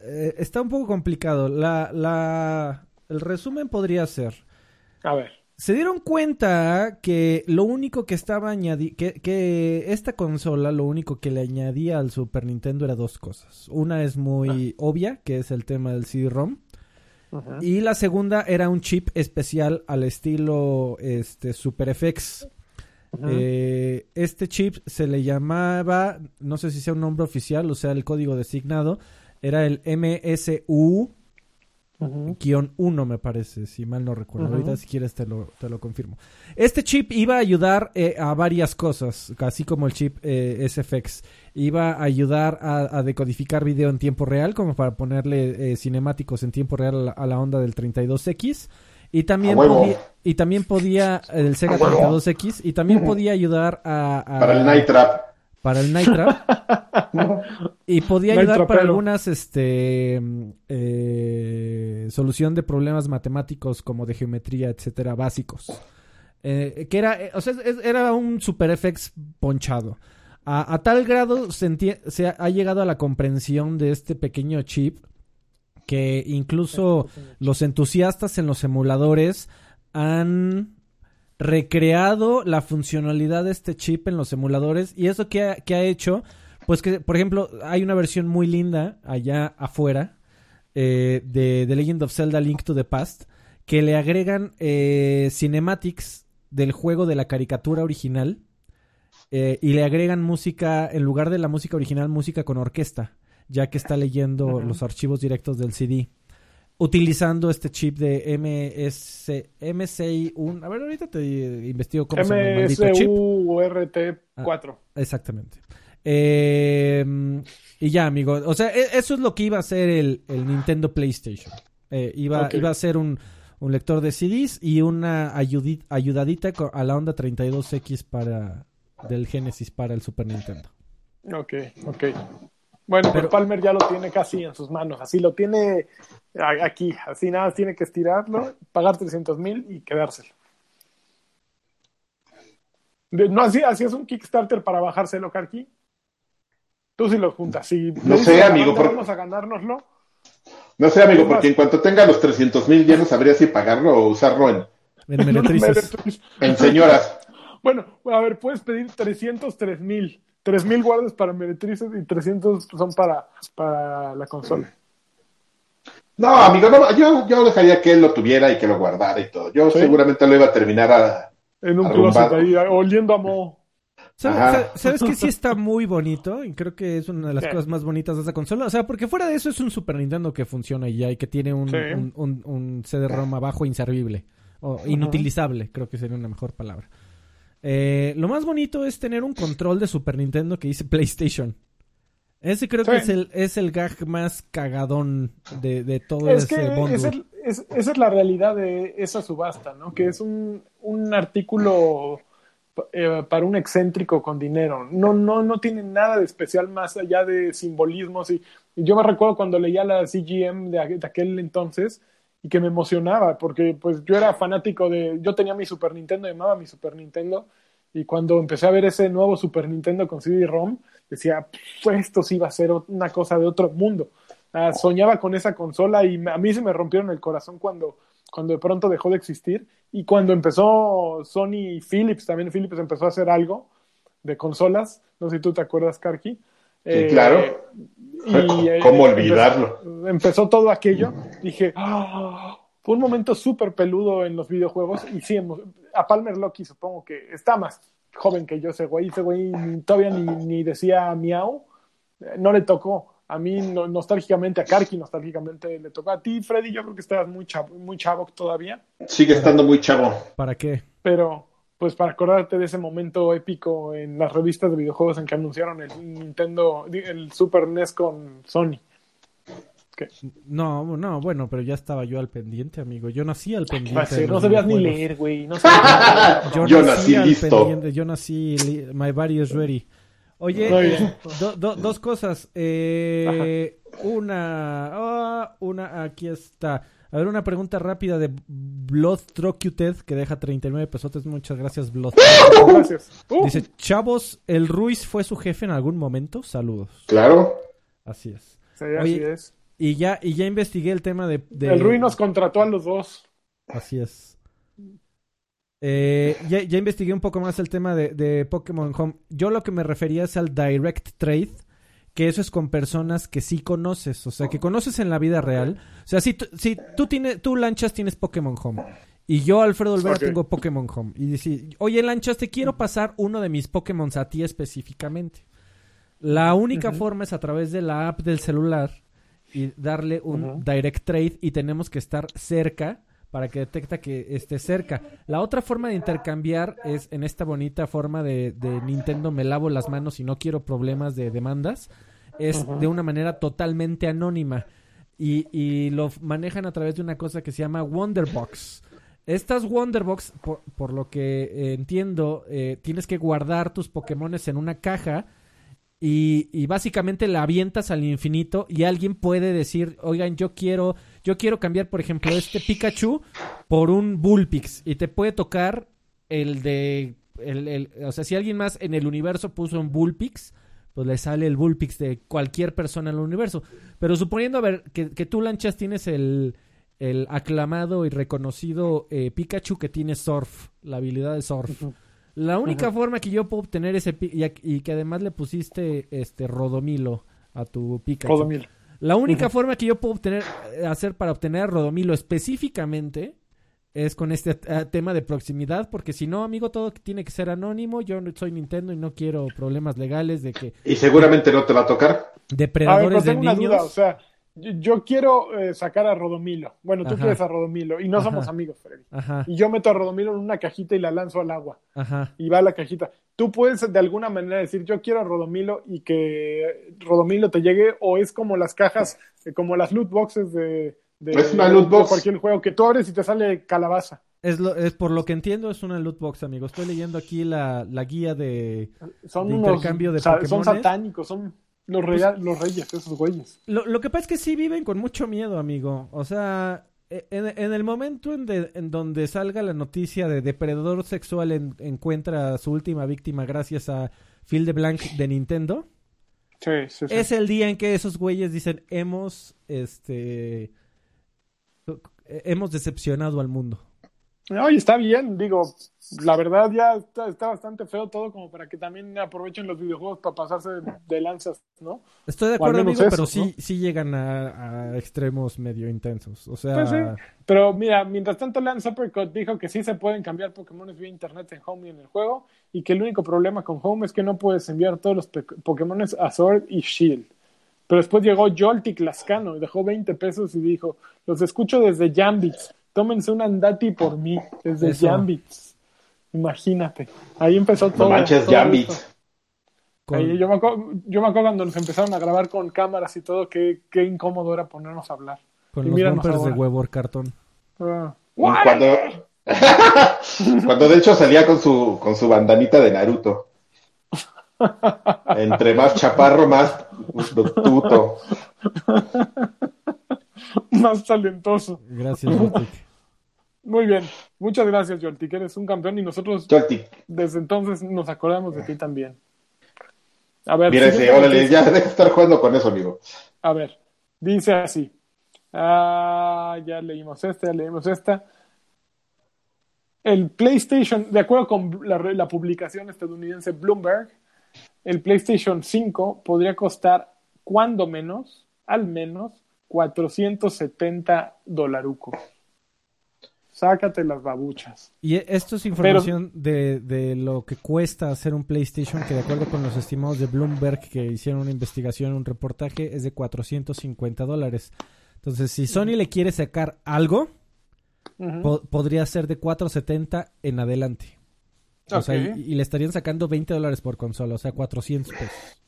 eh, está un poco complicado. La, la, el resumen podría ser. A ver. Se dieron cuenta que lo único que estaba añadi que, que esta consola, lo único que le añadía al Super Nintendo era dos cosas. Una es muy obvia, que es el tema del CD-ROM. Y la segunda era un chip especial al estilo este, Super FX. Eh, este chip se le llamaba, no sé si sea un nombre oficial o sea el código designado, era el MSU Ujú. guion 1 me parece, si mal no recuerdo. Ujú. Ahorita si quieres te lo, te lo confirmo. Este chip iba a ayudar eh, a varias cosas, así como el chip eh, SFX. Iba a ayudar a, a decodificar video en tiempo real, como para ponerle eh, cinemáticos en tiempo real a la, a la onda del 32X. Y también, podía, y también podía, el Sega A huevo. 32X, y también podía ayudar a... a- Para el Night Trap. Para el Night Trap. Y podía Night ayudar para algunas este eh, solución de problemas matemáticos como de geometría, etcétera, básicos. Eh, que era, eh, o sea, es- era un Super FX ponchado. A, a tal grado se, entie- se ha, ha llegado a la comprensión de este pequeño chip que incluso los entusiastas en los emuladores han recreado la funcionalidad de este chip en los emuladores. Y eso que ha, que ha hecho, pues que, por ejemplo, hay una versión muy linda allá afuera eh, de The Legend of Zelda Link to the Past que le agregan eh, cinematics del juego de la caricatura original eh, y le agregan música, en lugar de la música original, música con orquesta, ya que está leyendo los archivos directos del CD utilizando este chip de MS, MSI1. A ver, ahorita te investigo cómo se llama el maldito chip. MSURT4. Exactamente. Eh, y ya, amigo. O sea, e- eso es lo que iba a ser el, el Nintendo PlayStation. Eh, iba, iba a ser un, un lector de CDs y una ayudadita a la onda 32X para del Genesis para el Super Nintendo. Ok, ok. Bueno, Pero- pues Palmer ya lo tiene casi en sus manos. Así lo tiene aquí. Así nada, más tiene que estirarlo, pagar 300 mil y quedárselo. ¿No así, hacías un Kickstarter para bajárselo, Karki? Tú sí lo juntas. Si No sé, amigo, por- Vamos a ganárnoslo. No sé, amigo, Es porque en cuanto tenga los 300 mil ya no sabría si pagarlo o usarlo en, En meretrices. en señoras. Bueno, a ver, puedes pedir 303 mil. 3 mil guardas para meretrices y 300 son para, para la consola. No, amigo, no, yo, yo dejaría que él lo tuviera y que lo guardara y todo. Yo Sí. seguramente lo iba a terminar a... En un closet ahí, oliendo a mo. ¿Sabes, ¿Sabes que sí está muy bonito? Y creo que es una de las Sí. cosas más bonitas de esa consola. O sea, porque fuera de eso es un Super Nintendo que funciona y ya y que tiene un, Sí. un, un- un CD-ROM abajo inservible. O inutilizable, creo que sería una mejor palabra. Eh, lo más bonito es tener un control de Super Nintendo que dice PlayStation. Ese creo que es el, es el gag más cagadón de, de todo Es ese que bundle. esa es, es- esa es la realidad de esa subasta, ¿no? Que es un, un artículo eh, para un excéntrico con dinero. No, no, no tiene nada de especial más allá de simbolismos. Y, y yo me recuerdo cuando leía la CGM de aquel entonces y que me emocionaba, porque pues yo era fanático de, yo tenía mi Super Nintendo, llamaba mi Super Nintendo, y cuando empecé a ver ese nuevo Super Nintendo con CD-ROM, decía, pues esto sí va a ser una cosa de otro mundo. Ah, soñaba con esa consola y a mí se me rompieron el corazón cuando, cuando de pronto dejó de existir y cuando empezó Sony y Philips, también Philips empezó a hacer algo de consolas, no sé si tú te acuerdas, Karki. Sí, claro. Y, eh, ¿Cómo olvidarlo? Empezó, todo aquello. Dije, ah, fue un momento súper peludo en los videojuegos. Y sí, a Palmer Lucky supongo que está más joven que yo ese güey. Ese güey todavía ni, ni decía miau. Eh, no le tocó. A mí nostálgicamente, a Karki nostálgicamente le tocó. A ti, Freddy, yo creo que estabas muy chavo, muy chavo todavía. Sigue estando muy chavo. ¿Para qué? Pero pues para acordarte de ese momento épico en las revistas de videojuegos en que anunciaron el Nintendo, el Super NES con Sony. No, no, bueno, pero ya estaba yo al pendiente, amigo. Yo nací al pendiente. no sabías ni leer, güey. yo, nací, listo. Yo nací, my body is ready. Oye, eh, dos cosas. Eh, una, ah, una, aquí está. A ver, una pregunta rápida de Blood Trocuted que deja 39 pesos. Muchas gracias, Blood. Gracias. Uh. Dice, chavos, ¿el Ruiz fue su jefe en algún momento? Saludos. Claro. Así es. Sí, así es. Y ya, y ya investigué el tema de, El Ruiz nos contrató a los dos. Así es. Eh, ya, ya, investigué un poco más el tema de, de Pokémon Home. Yo lo que me refería es al Direct Trade que eso es con personas que sí conoces, o sea, que conoces en la vida real. O sea, si, si tú, tienes, tú Lanchas tienes Pokémon Home. Y yo, Alfredo Olvera, tengo Pokémon Home. Y dices, oye Lanchas, te quiero pasar uno de mis Pokémon a ti específicamente. La única forma es a través de la app del celular y darle un direct trade y tenemos que estar cerca para que detecta que esté cerca. La otra forma de intercambiar es en esta bonita forma de, Nintendo me lavo las manos y no quiero problemas de demandas. Es de una manera totalmente anónima. Y, lo manejan a través de una cosa que se llama Wonderbox. Estas Wonderbox, por, por lo que eh, entiendo, eh, tienes que guardar tus Pokémones en una caja y, y, básicamente la avientas al infinito y alguien puede decir, oigan, yo quiero yo quiero cambiar, por ejemplo, este Pikachu por un Bullpix y te puede tocar el de, el, o sea, si alguien más en el universo puso un Bullpix, pues le sale el Bullpix de cualquier persona en el universo. Pero suponiendo, a ver, que, tú, Lanchas, tienes el, el aclamado y reconocido eh, Pikachu que tiene Surf, la habilidad de Surf. La única forma que yo puedo obtener ese y, y, que además le pusiste este Rodomilo a tu Pikachu. Rodomilo. La única forma que yo puedo obtener, hacer para obtener a Rodomilo específicamente es con este eh, tema de proximidad, porque si no, amigo, todo tiene que ser anónimo. Yo soy Nintendo y no quiero problemas legales de que. Y seguramente no te va a tocar. Depredadores de niños. o sea, yo, quiero eh, sacar a Rodomilo. Bueno, tú quieres a Rodomilo y no somos amigos, Freddy. Y yo meto a Rodomilo en una cajita y la lanzo al agua. Y va a la cajita. Tú puedes de alguna manera decir, yo quiero a Rodomilo y que Rodomilo te llegue, o es como las cajas, eh, como las loot boxes de, de, cualquier juego que tú abres y te sale calabaza. Es, lo, es por lo que entiendo, es una loot box, amigo. Estoy leyendo aquí la, guía de, son intercambio de Pokémon. Son satánicos, son los, los reyes, esos güeyes. Lo, lo, que pasa es que sí viven con mucho miedo, amigo. O sea, e, en, el momento en, en, donde salga la noticia de depredador sexual encuentra a su última víctima gracias a Phil de Blanc de Nintendo. Sí, sí, sí. Es el día en que esos güeyes dicen hemos este hemos decepcionado al mundo. Oye, está bien, digo, la verdad ya está, bastante feo todo como para que también aprovechen los videojuegos para pasarse de lanzas, ¿no? Estoy de acuerdo, amigo, pero sí, sí llegan a, extremos medio intensos, o sea... Pues pero mira, mientras tanto Lance Uppercut dijo que sí se pueden cambiar Pokémon vía internet en Home y en el juego, y que el único problema con Home es que no puedes enviar todos los Pokémon a Sword y Shield. Pero después llegó Joltik Lascano y dejó 20 pesos y dijo, los escucho desde Jambits tómense un andati por mí, desde Jambits. Imagínate. Ahí empezó todo. No manches, Jambits. yo, me acuerdo, yo me acuerdo cuando nos empezaron a grabar con cámaras y todo, qué, qué incómodo era ponernos a hablar. Con los bumpers de huevo cartón. Ah. Cuando, cuando de hecho salía con su, con su bandanita de Naruto. Entre más chaparro, más tuto. más talentoso. Gracias, Joltik. Muy bien, muchas gracias, Joltik. Eres un campeón y nosotros Joltik. desde entonces nos acordamos de ti también. A ver, Mira ese, siguiente órale, noticia. ya deja de estar jugando con eso, amigo. A ver, dice así. Ah, ya leímos esta, ya leímos esta. El PlayStation, de acuerdo con la, la publicación estadounidense Bloomberg, el PlayStation 5 podría costar, cuando menos, al menos, 470 dolarucos. Sácate las babuchas. Y esto es información de, de lo que cuesta hacer un PlayStation, que de acuerdo con los estimados de Bloomberg, que hicieron una investigación, un reportaje, es de 450 dólares. Entonces, si Sony le quiere sacar algo, po- podría ser de 470 en adelante. O sea, y, y le estarían sacando 20 dólares por consola, o sea, 400 pesos.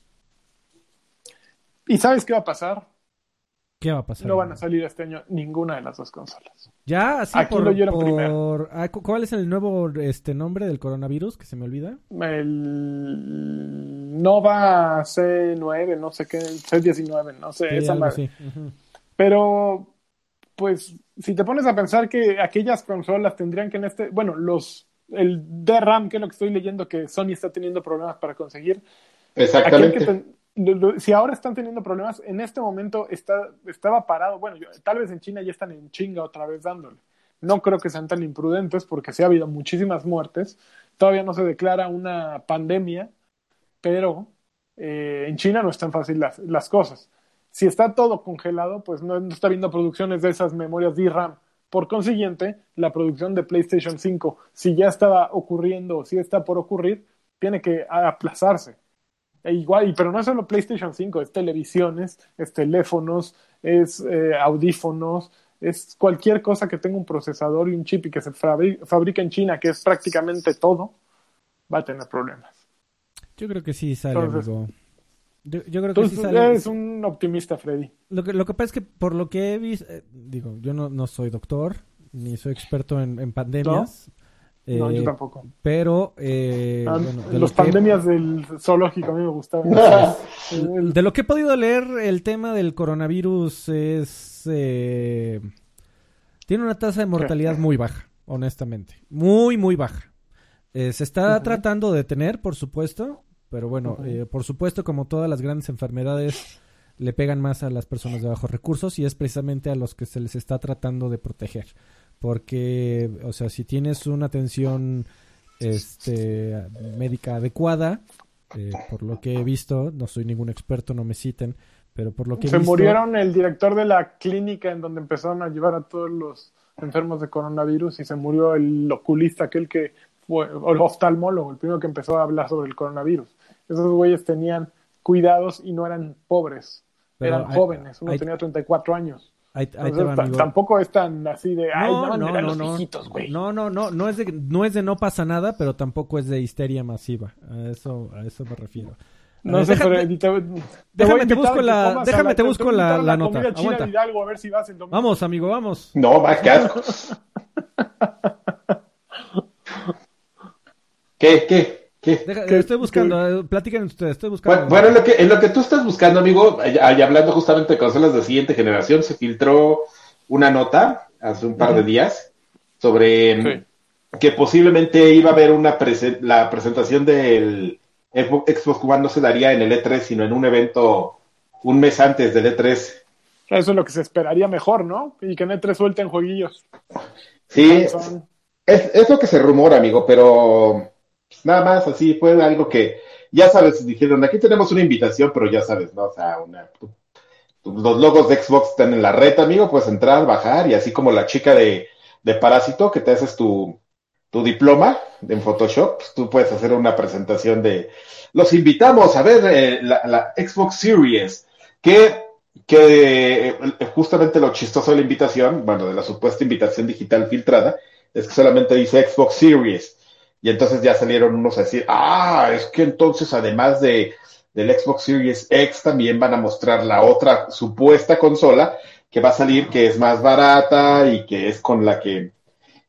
¿Y sabes qué va a pasar? ¿Qué va a pasar? No van a salir este año ninguna de las dos consolas. Ya, así Aquí por, lo oyeron por- primero. ah, cu- ¿Cuál es el nuevo este nombre del coronavirus que se me olvida? El Nova C9, no sé qué, C19, no sé, Sí, esa madre. Pero, pues, si te pones a pensar que aquellas consolas tendrían que en este, bueno, los, el DRAM, que es lo que estoy leyendo, que Sony está teniendo problemas para conseguir, Exactamente. Si ahora están teniendo problemas, en este momento está, estaba parado, bueno, yo- tal vez en China ya están en chinga otra vez dándole. No creo que sean tan imprudentes porque sí ha habido muchísimas muertes. Todavía no se declara una pandemia, pero eh, en China no están fácil las, las cosas. Si está todo congelado, pues no, está habiendo producciones de esas memorias DRAM. Por consiguiente, la producción de PlayStation 5, si ya estaba ocurriendo o si está por ocurrir, tiene que aplazarse. E igual, y- pero no es solo PlayStation 5, es televisiones, es teléfonos, es eh, audífonos, es cualquier cosa que tenga un procesador y un chip y que se fabri- fabrica en China, que es prácticamente todo, va a tener problemas. Yo creo que sí sale, Entonces- amigo. Yo, yo creo que Entonces, sí sale. eres un optimista, Freddy. Lo que, lo que pasa es que por lo que he visto, eh, digo, yo no, no soy doctor, ni soy experto en, en pandemias. no, eh, yo tampoco. Pero, eh, Ah, bueno, de, los lo que, pandemias del zoológico a mí me gustaban. El- de lo que he podido leer, el tema del coronavirus es... eh, tiene una tasa de mortalidad muy baja, honestamente. Muy, muy baja. Eh, se está tratando de detener, por supuesto, pero bueno, eh, por supuesto, como todas las grandes enfermedades, le pegan más a las personas de bajos recursos y es precisamente a los que se les está tratando de proteger. Porque, o sea, si tienes una atención este, médica adecuada, eh, por lo que he visto, no soy ningún experto, no me citen, pero por lo que he se visto... murieron el director de la clínica en donde empezaron a llevar a todos los enfermos de coronavirus y se murió el oculista, aquel que fue, o el oftalmólogo, el primero que empezó a hablar sobre el coronavirus. Esos güeyes tenían cuidados y no eran pobres, Pero eran hay- jóvenes, uno hay- tenía 34 años. Ahí, ahí te va, amigo. tampoco es tan así de, ay, No, no, no, no, viejitos, güey. No, no, no, no es de no es de no pasa nada, pero tampoco es de histeria masiva. A eso a eso me refiero. No ver, sé, deja- pero te, te déjame te busco la- déjame te busco la- la nota. Aguanta. de Hidalgo, a ver si vas el domingo. Vamos, amigo, vamos. No, más que asco. ¿Qué, qué, qué? Deja- ¿Qué- estoy buscando, eh, platiquen ustedes, estoy buscando. bueno, en, lo que, en lo que tú estás buscando, amigo, y hablando justamente de consolas de siguiente generación, se filtró una nota hace un par de días sobre Sí. que posiblemente iba a haber una prese- la presentación del Xbox One no se daría en el E3, sino en un evento un mes antes del E3. Eso es lo que se esperaría mejor, ¿no? Y que en E3 suelten jueguillos. Sí, es, es lo que se rumora, amigo, pero nada más así fue algo que, ya sabes, dijeron, aquí tenemos una invitación, pero ya sabes, ¿no? O sea, una, los logos de Xbox están en la red, amigo, puedes entrar, bajar, y así como la chica de, de Parásito, que te haces tu, tu diploma en Photoshop, pues, tú puedes hacer una presentación de, los invitamos a ver eh, la, la Xbox Series, que, que eh, justamente lo chistoso de la invitación, bueno, de la supuesta invitación digital filtrada, es que solamente dice Xbox Series. Y entonces ya salieron unos a decir, ah, es que entonces además de del Xbox Series X también van a mostrar la otra supuesta consola que va a salir, que es más barata y que es con la que,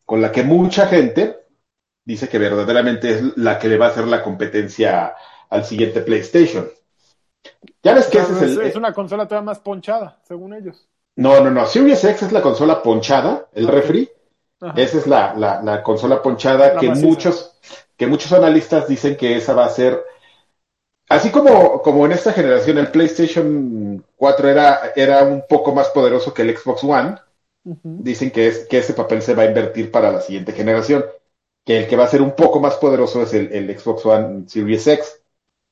con la que mucha gente dice que verdaderamente es la que le va a hacer la competencia al siguiente PlayStation. Ya ves que ese es el, es una consola todavía más ponchada, según ellos. No, no, no. Series X es la consola ponchada, el refri. Ajá. Esa es la, la, la consola ponchada La que maciza. muchos, que muchos analistas dicen que esa va a ser, así como, como en esta generación el PlayStation 4 era, era un poco más poderoso que el Xbox One, dicen que, es, que ese papel se va a invertir para la siguiente generación, que el que va a ser un poco más poderoso es el, el Xbox One Series X.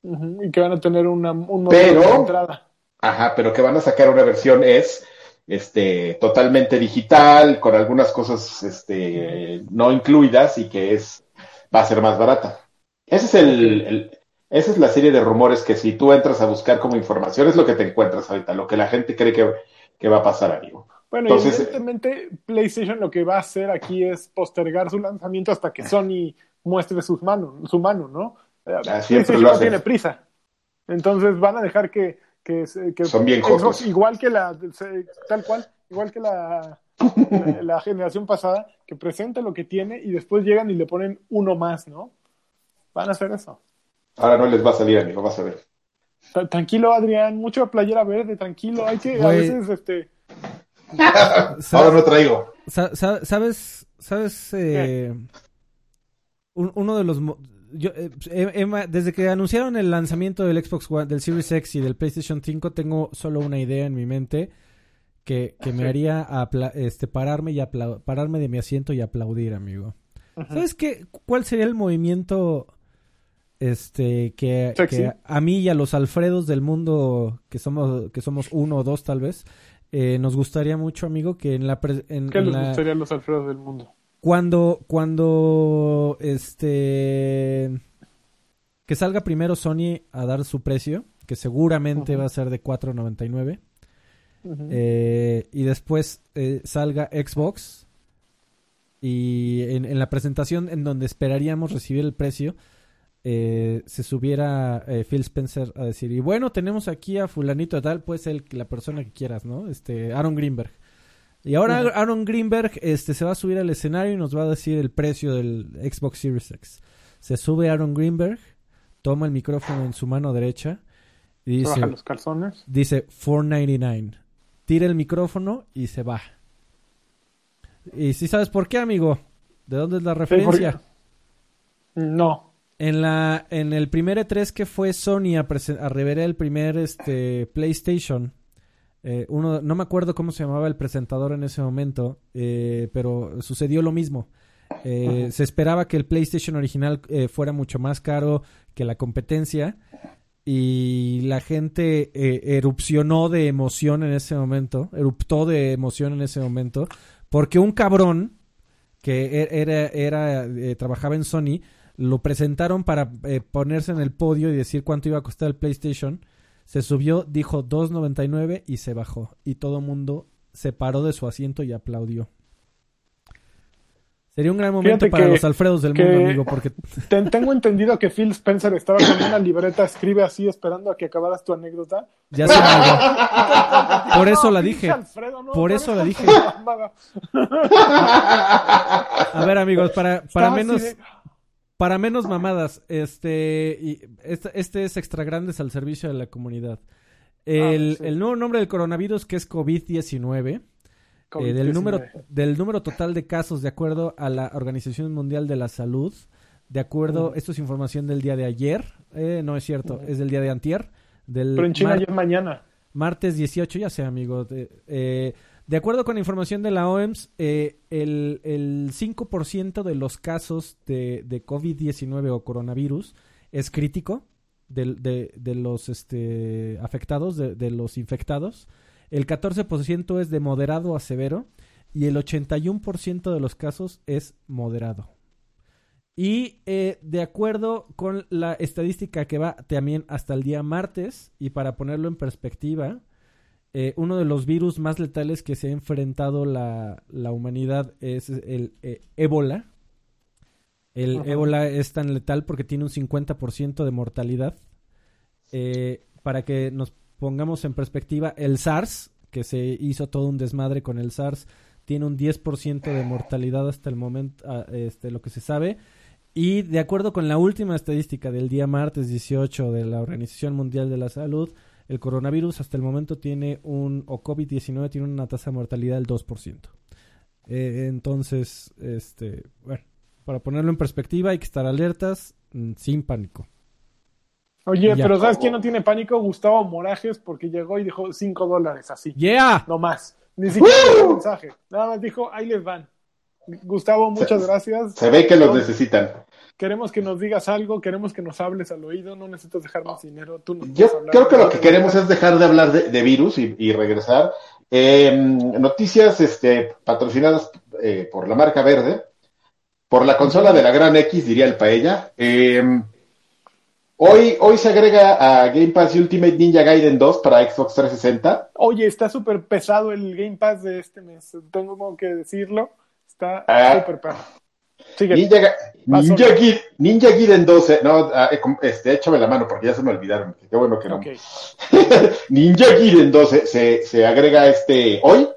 Y que van a tener una, un modelo Pero- de entrada. Ajá, pero que van a sacar una versión es este totalmente digital, con algunas cosas este no incluidas y que es va a ser más barata. Ese es el, el- esa es la serie de rumores que si tú entras a buscar como información es lo que te encuentras ahorita, lo que la gente cree que, que va a pasar, amigo. Bueno, Entonces- y evidentemente PlayStation lo que va a hacer aquí es postergar su lanzamiento hasta que Sony muestre sus manos, su mano, ¿no? Eh, Ah, siempre PlayStation no tiene prisa. Entonces van a dejar que, que, que Son bien Xbox, jotos. igual que la, tal cual, igual que la, la, la generación pasada, que presente lo que tiene y después llegan y le ponen uno más, ¿no? Van a hacer eso. Ahora no les va a salir, amigo, vas a ver. Tra- Tranquilo, Adrián, mucho playera verde, tranquilo. Hay que, a veces, este, Ahora no traigo. Sa- sa- ¿Sabes? ¿Sabes? eh, un- uno de los... Yo, eh, eh, Emma, desde que anunciaron el lanzamiento del Xbox One, del Series X y del PlayStation 5, tengo solo una idea en mi mente que, que me haría este, pararme, y pararme de mi asiento y aplaudir, amigo. ¿Sabes qué? ¿Cuál sería el movimiento este que, que a mí y a los Alfredos del mundo, que somos, que somos uno o dos tal vez, eh, nos gustaría mucho, amigo, que en la... pre- en- ¿qué en les la- gustaría a los Alfredos del mundo? Cuando, cuando, este, que salga primero Sony a dar su precio, que seguramente va a ser de 4.99, Ujú. eh, y después eh, salga Xbox, y en, en la presentación en donde esperaríamos recibir el precio, eh, se subiera eh, Phil Spencer a decir, y bueno, tenemos aquí a fulanito de tal, pues el, la persona que quieras, ¿no? Este, Aaron Greenberg. Y ahora. Aaron Greenberg este, se va a subir al escenario y nos va a decir el precio del Xbox Series X. Se sube Aaron Greenberg, toma el micrófono en su mano derecha y dice, bajan los calzones. dice 499. Tira el micrófono y se va. ¿Y si sabes por qué, amigo? ¿De dónde es la referencia? No. En la en el primer E3 que fue Sony a, a revelar el primer este PlayStation, eh, uno no me acuerdo cómo se llamaba el presentador en ese momento, eh, pero sucedió lo mismo. Eh, se esperaba que el PlayStation original fuera mucho más caro que la competencia y la gente erupcionó de emoción en ese momento, eruptó de emoción en ese momento, porque un cabrón que e- era, era trabajaba en Sony lo presentaron para ponerse en el podio y decir cuánto iba a costar el PlayStation. Se subió, dijo 2.99 y se bajó. Y todo el mundo se paró de su asiento y aplaudió. Sería un gran momento Fíjate para que- los Alfredos del mundo, amigo, porque Ten- tengo entendido que Phil Spencer estaba con una libreta, escribe así esperando a que acabaras tu anécdota. ya se amigo. Por eso la dije. Alfredo, no, Por eso me la dije. A ver, amigos, para, para Estaba así menos de- para menos mamadas, este y este, este es extra grandes al servicio de la comunidad. El, Ah, sí. el nuevo nombre del coronavirus que es COVID-19 Eh, del, COVID-19. número, del número total de casos de acuerdo a la Organización Mundial de la Salud. De acuerdo, Ujú. esto es información del día de ayer. eh, no es cierto, Ujú. es del día de antier. Del Pero en China ya es mañana. martes 18, ya sé, amigo. De, eh, de acuerdo con información de la OMS, eh, el, el 5% de los casos de, de COVID-19 o coronavirus es crítico de, los este, afectados, de, de los infectados. El 14% es de moderado a severo y el 81% de los casos es moderado. Y eh, de acuerdo con la estadística que va también hasta el día martes, y para ponerlo en perspectiva, eh, uno de los virus más letales que se ha enfrentado la, la humanidad es el eh, ébola. El Ajá. ébola es tan letal porque tiene un 50% de mortalidad. Eh, para que nos pongamos en perspectiva, el SARS, que se hizo todo un desmadre con el SARS, tiene un 10% de mortalidad hasta el momento, ah, este, lo que se sabe. Y de acuerdo con la última estadística del día martes 18 de la Organización Mundial de la Salud, el coronavirus hasta el momento tiene un, o COVID-19 tiene una tasa de mortalidad del 2%. Eh, entonces, este, bueno, para ponerlo en perspectiva hay que estar alertas, mm, sin pánico. Oye, pero ¿sabes quién no tiene pánico? Gustavo Morajes, porque llegó y dijo 5 dólares así. ¡Yeah! No más. Ni siquiera un mensaje. Nada más dijo, ahí les van. Gustavo, muchas gracias. Se ve que los necesitan. Queremos que nos digas algo, queremos que nos hables al oído, no necesitas dejarnos dinero. Tú nos Yo creo que lo que queremos es dejar de hablar de, de virus y, y regresar. Eh, noticias este, patrocinadas eh, por la marca verde, por la consola de la Gran X, diría el Paella. Eh, hoy, hoy se agrega a Game Pass Ultimate Ninja Gaiden 2 para Xbox 360. Oye, está súper pesado el Game Pass de este mes. Tengo que decirlo. Está Ah. súper. Sigue. Ninja, Ninja, Ninja Gaiden 2, eh, no, ah, eh, este, échame la mano porque ya se me olvidaron. Qué bueno que no. Ok. Ninja Gaiden 2 se, se, agrega este hoy.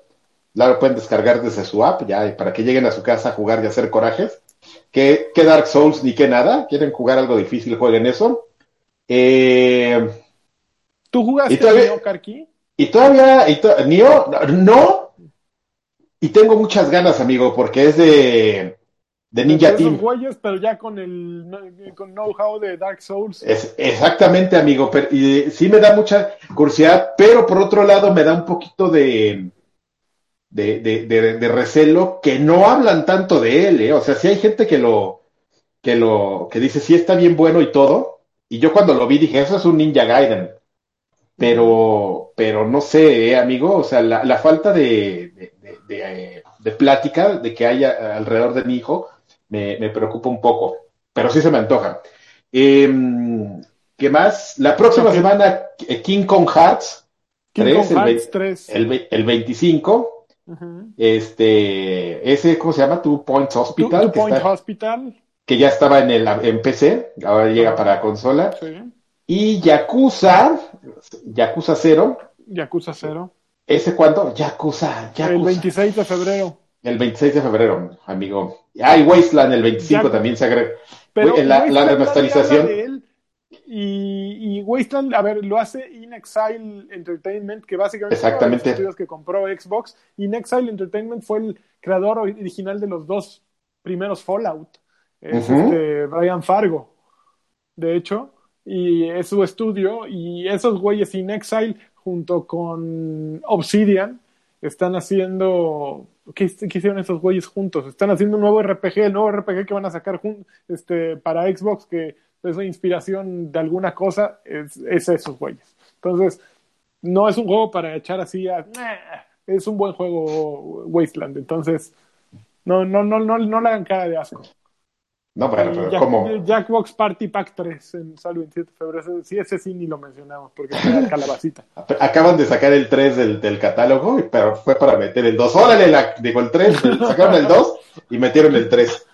La lo pueden descargar desde su app ya para que lleguen a su casa a jugar y hacer corajes. Que, que Dark Souls ni que nada. ¿Quieren jugar algo difícil? Jueguen eso. Eh, ¿Tú jugaste Y todavía- Neo Karki? y todavía, y to- Nio, no. Y tengo muchas ganas, amigo, porque es de, de Ninja Esos Team. güeyes, pero ya con el con know-how de Dark Souls. Es, exactamente, amigo. Pero, y sí me da mucha curiosidad, pero por otro lado me da un poquito de, de, de, de- de recelo que no hablan tanto de él, ¿eh? O sea, sí hay gente que lo, que lo, que dice sí está bien bueno y todo. Y yo cuando lo vi dije, eso es un Ninja Gaiden. Pero, pero no sé, ¿eh, amigo. O sea, la, la falta de, de, plática de que haya alrededor de mi hijo me, me preocupa un poco. Pero sí se me antoja. Em, ¿Qué más? La próxima semana, eh, King Kong Hearts, King tres, Kong el Hearts ve- 3. el, ve- el 25. Ujú. Este, ese, ¿cómo se llama? Two Points Two- Hospital, Two que, Point está- Hospital. que ya estaba en, el, en PC, ahora llega para consola. Sí. Y Yakuza, Yakuza 0, Yakuza 0. ¿Ese cuándo? Yakuza, Yakuza. El 26 de febrero. El 26 de febrero, amigo. Ah, y Wasteland el 25 Ya- también se agrega. Pero Güey, la- la remasterización. Y, y Wasteland, a ver, lo hace In Exile Entertainment, que básicamente Exactamente. es uno de los estudios que compró Xbox. In Exile Entertainment fue el creador original de los dos primeros Fallout. Es este Brian Fargo, de hecho, y es su estudio. Y esos güeyes In Exile, junto con Obsidian, están haciendo. ¿Qué, hicieron esos güeyes juntos? Están haciendo un nuevo RPG, el nuevo RPG que van a sacar jun- este, para Xbox, que es una inspiración de alguna cosa, es, es esos güeyes. Entonces, no es un juego para echar así a. Es un buen juego Wasteland. Entonces, no, no, no, no, no le hagan cara de asco. No, bueno, Y pero Jack- ¿cómo? Jackbox Party Pack 3 en sale el 27 de febrero. Sí, ese sí ni lo mencionamos porque la calabacita. Acaban de sacar el 3 del, del catálogo, pero fue para meter el 2. Órale, la, digo el 3, sacaron el 2 y metieron el 3.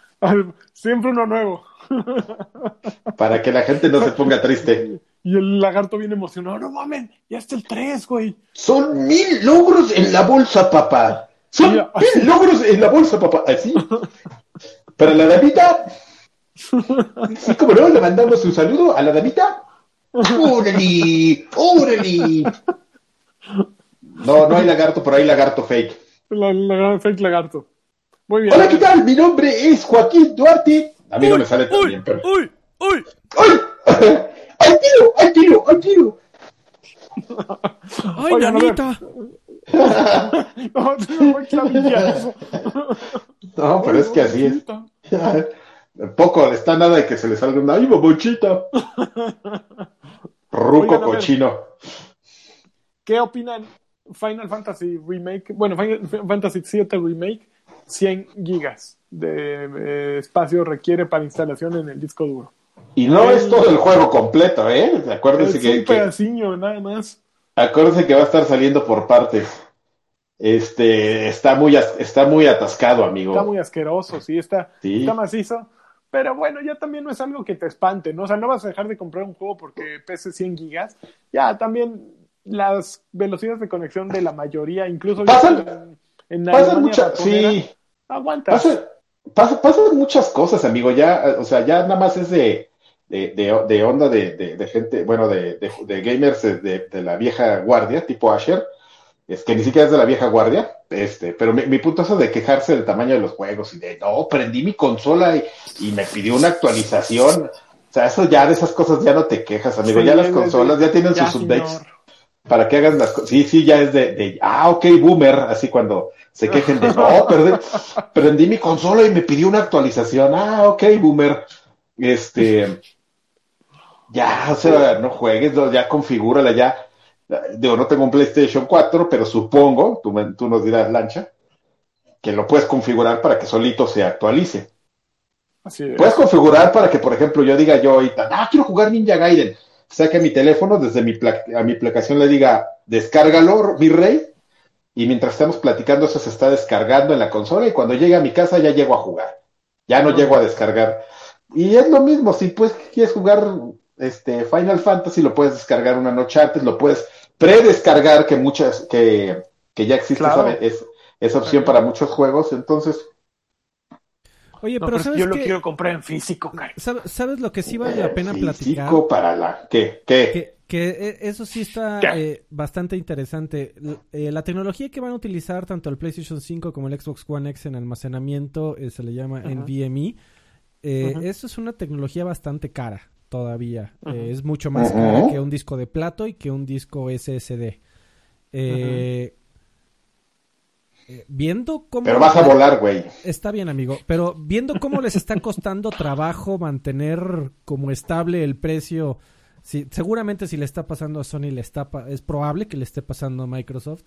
Siempre uno nuevo. Para que la gente no se ponga triste. Y el lagarto bien emocionado. No mames, ya está el 3, güey. Son mil logros en la bolsa, papá. Son mil logros en la bolsa, papá. Así. Para la damita. Sí, como no, le mandamos un saludo a la damita. ¡Órale! ¡Órale! No, no hay lagarto, pero hay lagarto fake. La, la- fake lagarto. Muy bien. Hola, ¿qué tal? Mi nombre es Joaquín Duarte. A mí no me sale tan bien, pero... uy, uy. ¡Ay! ¡Ay, tiro! ¡Ay, tiro! ¡Ay, tiro! Ay, Oigan, nanita. No, clavillazo. No, pero es que así es. Poco está nada de que se le salga una ¡ay, babuchita! Ruco Oigan, cochino. ¿Qué opinan Final Fantasy Remake? Bueno, Final Fantasy VII Remake, 100 gigas de eh, espacio requiere para instalación en el disco duro. Y no es todo el juego completo, ¿eh? Acuérdense Es que, un que- pedaciño, nada más. acuérdense que va a estar saliendo por partes. Este está muy está muy atascado, amigo. Está muy asqueroso, sí, está, Sí. está macizo. Pero bueno, ya también no es algo que te espante, ¿no? O sea, no vas a dejar de comprar un juego porque pese 100 gigas. Ya, también las velocidades de conexión de la mayoría, incluso Pasan- en, en Pasan muchas, sí. aguantas. Pasan, pasan- pasan muchas cosas, amigo. Ya, o sea, ya nada más es de, de, de, de onda de, de, gente, bueno, de, gamers de, de la vieja guardia, tipo Asher, es que ni siquiera es de la vieja guardia, este, pero mi, mi punto es de quejarse del tamaño de los juegos y de, no, prendí mi consola y, y me pidió una actualización. O sea, eso ya de esas cosas ya no te quejas, amigo. Sí, ya las consolas de- ya tienen ya, sus updates señor. para que hagas las cosas. Sí, sí, ya es de, de, ah, ok, boomer, así cuando se quejen de, no, perdí, prendí mi consola y me pidió una actualización. Ah, ok, boomer. Este, ya, o sea, no juegues, ya configúrala, ya. Digo, no tengo un PlayStation 4, pero supongo, tú, tú nos dirás, Lancha, que lo puedes configurar para que solito se actualice. Así es. Puedes configurar para que, por ejemplo, yo diga yo ahorita, ah, quiero jugar Ninja Gaiden. Saque mi teléfono, desde mi a mi aplicación le diga, descárgalo, mi rey. Y mientras estamos platicando, eso se está descargando en la consola. Y cuando llegue a mi casa, ya llego a jugar. Ya no llego a descargar. Y es lo mismo, si pues quieres jugar este Final Fantasy, lo puedes descargar una noche antes, lo puedes predescargar, que muchas, que, que ya existe Claro. esa, es- esa opción para muchos juegos. Entonces, Oye, No, pero ¿sabes yo lo qué? quiero comprar en físico, cara. ¿Sabe- ¿Sabes lo que sí vale la pena platicar? físico para la, ¿qué? ¿Qué? Que eh, eso sí está ¿Qué? eh, bastante interesante. Eh, la tecnología que van a utilizar tanto el PlayStation 5 como el Xbox One X en almacenamiento eh, se le llama. NVMe. Eh. Eso es una tecnología bastante cara todavía. Eh, es mucho más cara que un disco de plato y que un disco SSD. Eh, eh, viendo cómo... Pero vas a volar, güey. Está bien, amigo, pero viendo cómo les está costando trabajo mantener como estable el precio, si, seguramente si le está pasando a Sony, le está pa- es probable que le esté pasando a Microsoft.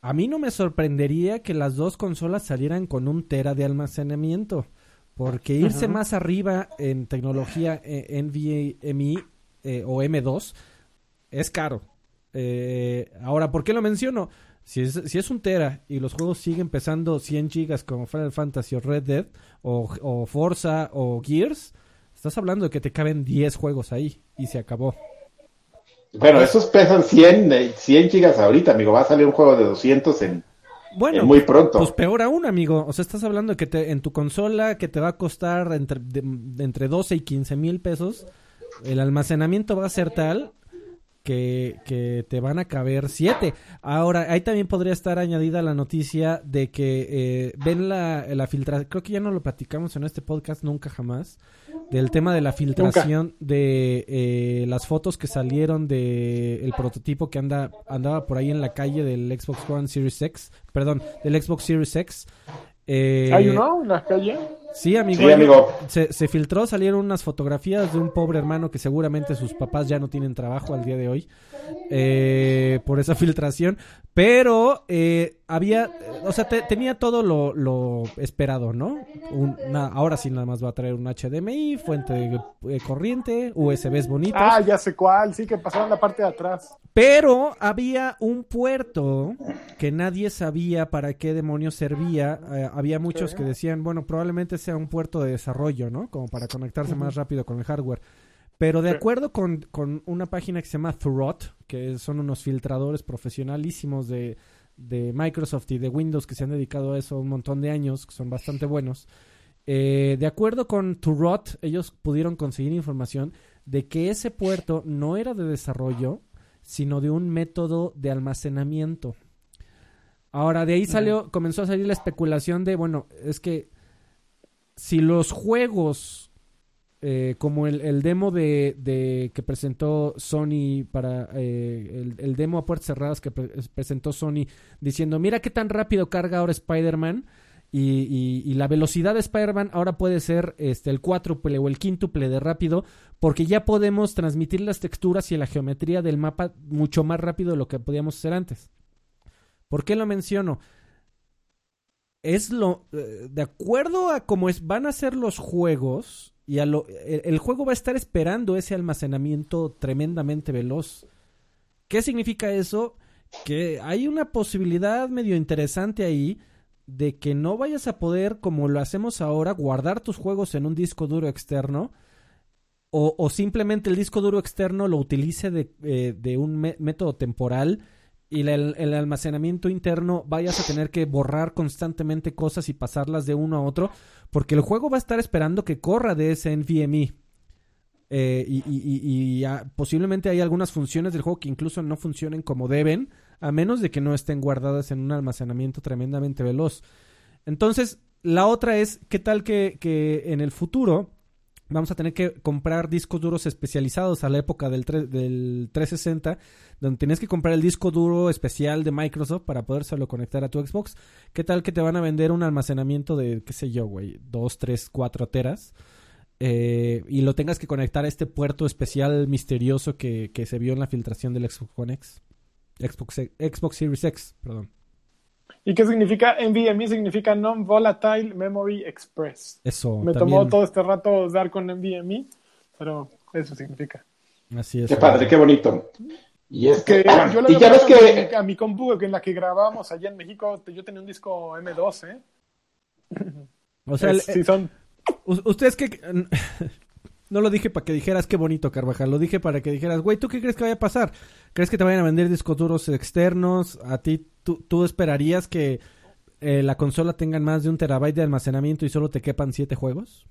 A mí no me sorprendería que las dos consolas salieran con un tera de almacenamiento, porque irse más arriba en tecnología eh, NVMe eh, o M2 es caro. Eh, ahora, ¿por qué lo menciono? Si es, si es un Tera y los juegos siguen pesando 100 gigas como Final Fantasy o Red Dead o, o Forza o Gears, estás hablando de que te caben 10 juegos ahí y se acabó. Bueno, esos pesan 100, eh, 100 gigas ahorita, amigo. Va a salir un juego de 200 en, Bueno, en muy pronto. pues peor aún, amigo. O sea, estás hablando de que te, en tu consola que te va a costar entre, de entre 12 y 15 mil pesos, el almacenamiento va a ser tal que, que te van a caber 7. Ahora, ahí también podría estar añadida la noticia de que eh, ven la, la filtración, creo que ya no lo platicamos en este podcast nunca jamás, del tema de la filtración de eh, las fotos que salieron de el prototipo que anda andaba por ahí en la calle del Xbox One Series X, perdón, del Xbox Series X. Eh, ¿Hay uno en? Sí, amigo. Sí, amigo. Se, se filtró, salieron unas fotografías de un pobre hermano que seguramente sus papás ya no tienen trabajo al día de hoy eh, por esa filtración. Pero eh, había, o sea, te- tenía todo lo, lo esperado, ¿no? Un- ahora sí nada más va a traer un HDMI, fuente eh, corriente, USBs bonitos. Ah, ya sé cuál. Sí, que pasaron la parte de atrás. Pero había un puerto que nadie sabía para qué demonios servía. Eh, había muchos que decían, bueno, probablemente sea un puerto de desarrollo, ¿no? Como para conectarse más rápido con el hardware. Pero de acuerdo con, con una página que se llama Thurrott, que son unos filtradores profesionalísimos de, de Microsoft y de Windows que se han dedicado a eso un montón de años, que son bastante buenos. Eh, de acuerdo con Thurrott, ellos pudieron conseguir información de que ese puerto no era de desarrollo, sino de un método de almacenamiento. Ahora, de ahí salió, comenzó a salir la especulación de, bueno, es que si los juegos eh, como el, demo de, de que presentó Sony para eh, el, demo a puertas cerradas que pre- presentó Sony diciendo mira qué tan rápido carga ahora Spider-Man y la velocidad de Spider-Man ahora puede ser este el cuádruple o el quíntuple de rápido porque ya podemos transmitir las texturas y la geometría del mapa mucho más rápido de lo que podíamos hacer antes. ¿Por qué lo menciono? Es lo eh, de acuerdo a cómo es, van a ser los juegos y a lo el, juego va a estar esperando ese almacenamiento tremendamente veloz. ¿Qué significa eso? Que hay una posibilidad medio interesante ahí de que no vayas a poder, como lo hacemos ahora, guardar tus juegos en un disco duro externo o, o simplemente el disco duro externo lo utilice de, eh, de un método temporal y el, almacenamiento interno vayas a tener que borrar constantemente cosas y pasarlas de uno a otro, porque el juego va a estar esperando que corra de ese NVMe. eh, y, posiblemente hay algunas funciones del juego que incluso no funcionen como deben, a menos de que no estén guardadas en un almacenamiento tremendamente veloz. Entonces, la otra es, ¿qué tal que, que en el futuro vamos a tener que comprar discos duros especializados a la época del, del 360, donde tenías que comprar el disco duro especial de Microsoft para podérselo conectar a tu Xbox? ¿Qué tal que te van a vender un almacenamiento de, qué sé yo, güey, 2, 3, 4 teras? eh, y lo tengas que conectar a este puerto especial misterioso que, que se vio en la filtración del Xbox One X. Xbox, Xbox Series X, perdón. ¿Y qué significa NVMe? Significa Non-Volatile Memory Express. Eso Me también. tomó todo este rato dar con NVMe, pero eso significa. Así es. Qué padre, qué bonito. Y es Que que, yo lo y ya ves puesto a mi- que a mi compu en la que grabábamos allá en México, yo tenía un disco M2, ¿eh? O sea, el- Es- sí, son ustedes que... No lo dije para que dijeras qué bonito, Carvajal. Lo dije para que dijeras, güey, ¿tú qué crees que vaya a pasar? ¿Crees que te vayan a vender discos duros externos? ¿A ti tú, tú esperarías que eh, la consola tenga más de un terabyte de almacenamiento y solo te quepan siete juegos?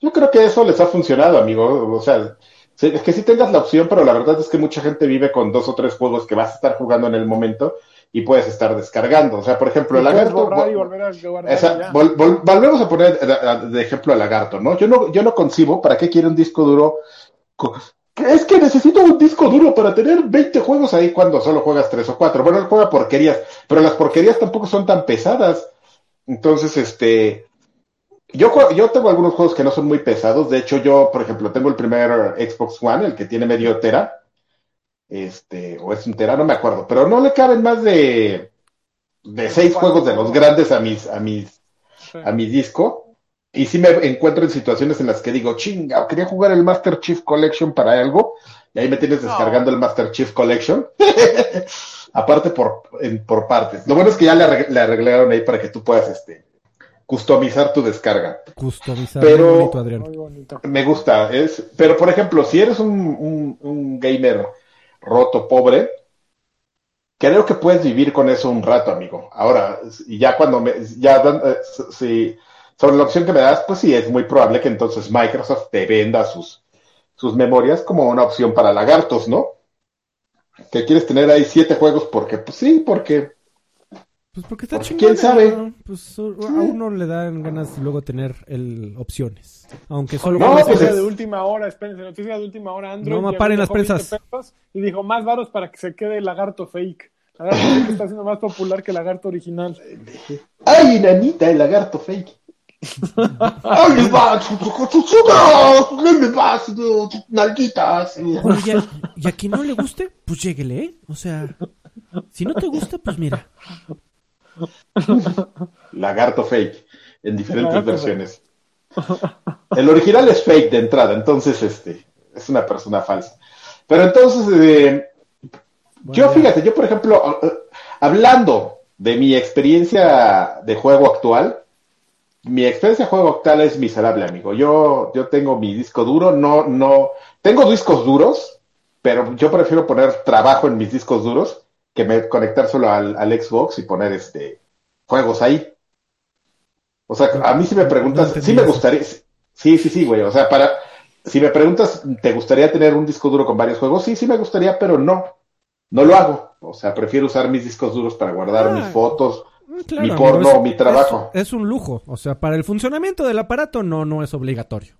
yo creo que eso les ha funcionado, amigo. O sea, es que sí tengas la opción, pero la verdad es que mucha gente vive con dos o tres juegos que vas a estar jugando en el momento y puedes estar descargando. O sea, por ejemplo, el lagarto. Esa- vol- vol- volvemos a poner eh, de, de ejemplo al lagarto, ¿no? Yo no, yo no concibo para qué quiere un disco duro. Es que necesito un disco duro para tener 20 juegos ahí cuando solo juegas 3 o 4. Bueno, él juega porquerías, pero las porquerías tampoco son tan pesadas. Entonces, este. Yo, yo tengo algunos juegos que no son muy pesados. De hecho, yo, por ejemplo, tengo el primer Xbox One, el que tiene medio tera. Este, o es un tera, no me acuerdo. Pero no le caben más de, de seis juegos de los grandes a mis, a mis Sí. a mi disco y sí me encuentro en situaciones en las que digo, chinga, quería jugar el Master Chief Collection para algo y ahí me tienes No. descargando el Master Chief Collection. Aparte por, en- por partes. Lo bueno es que ya le, arreg- le arreglaron ahí para que tú puedas este, customizar tu descarga. Customizar. Pero- Muy bonito, Adrián. Muy bonito. Me gusta, es, pero por ejemplo, si eres un, un, un gamer roto, pobre, creo que puedes vivir con eso un rato, amigo. Ahora, y ya cuando me, ya eh, si, sobre la opción que me das, pues sí, es muy probable que entonces Microsoft te venda sus, sus memorias como una opción para lagartos, ¿no? Que quieres tener ahí siete juegos porque, pues sí, porque Pues porque está Pues, chingón. ¿quién sabe? Pues a uno le dan ganas luego tener el, opciones. Aunque solo No, pues noticia de última hora, espérense, noticia de última hora. Android No me paren las dejó 20 prensas. Y dijo, más varos para que se quede el lagarto fake. Lagarto fake está siendo más popular que el lagarto original. ¡Ay, nanita, el lagarto fake! ¡Ay, ¡Nalguitas! Y a quien no le guste, pues lléguele, ¿eh? O sea, si no te gusta, pues mira. Lagarto fake, en diferentes Lagarto versiones. El original es fake de entrada, entonces este es una persona falsa. Pero entonces, eh, yo fíjate, yo por ejemplo, eh, hablando de mi experiencia de juego actual, mi experiencia de juego actual es miserable, amigo. Yo, yo tengo mi disco duro, no, no, tengo discos duros, pero yo prefiero poner trabajo en mis discos duros que me conectar solo al, al Xbox y poner este juegos ahí. O sea, a mí si me preguntas, sí me gustaría, sí, sí, sí, güey. O sea, para, si me preguntas, ¿te gustaría tener un disco duro con varios juegos? Sí, sí me gustaría, pero no, no lo hago. O sea, prefiero usar mis discos duros para guardar Ah, mis fotos. Mm, Claro, Mi porno, es- mi trabajo. Es, es un lujo. O sea, para el funcionamiento del aparato no, no es obligatorio.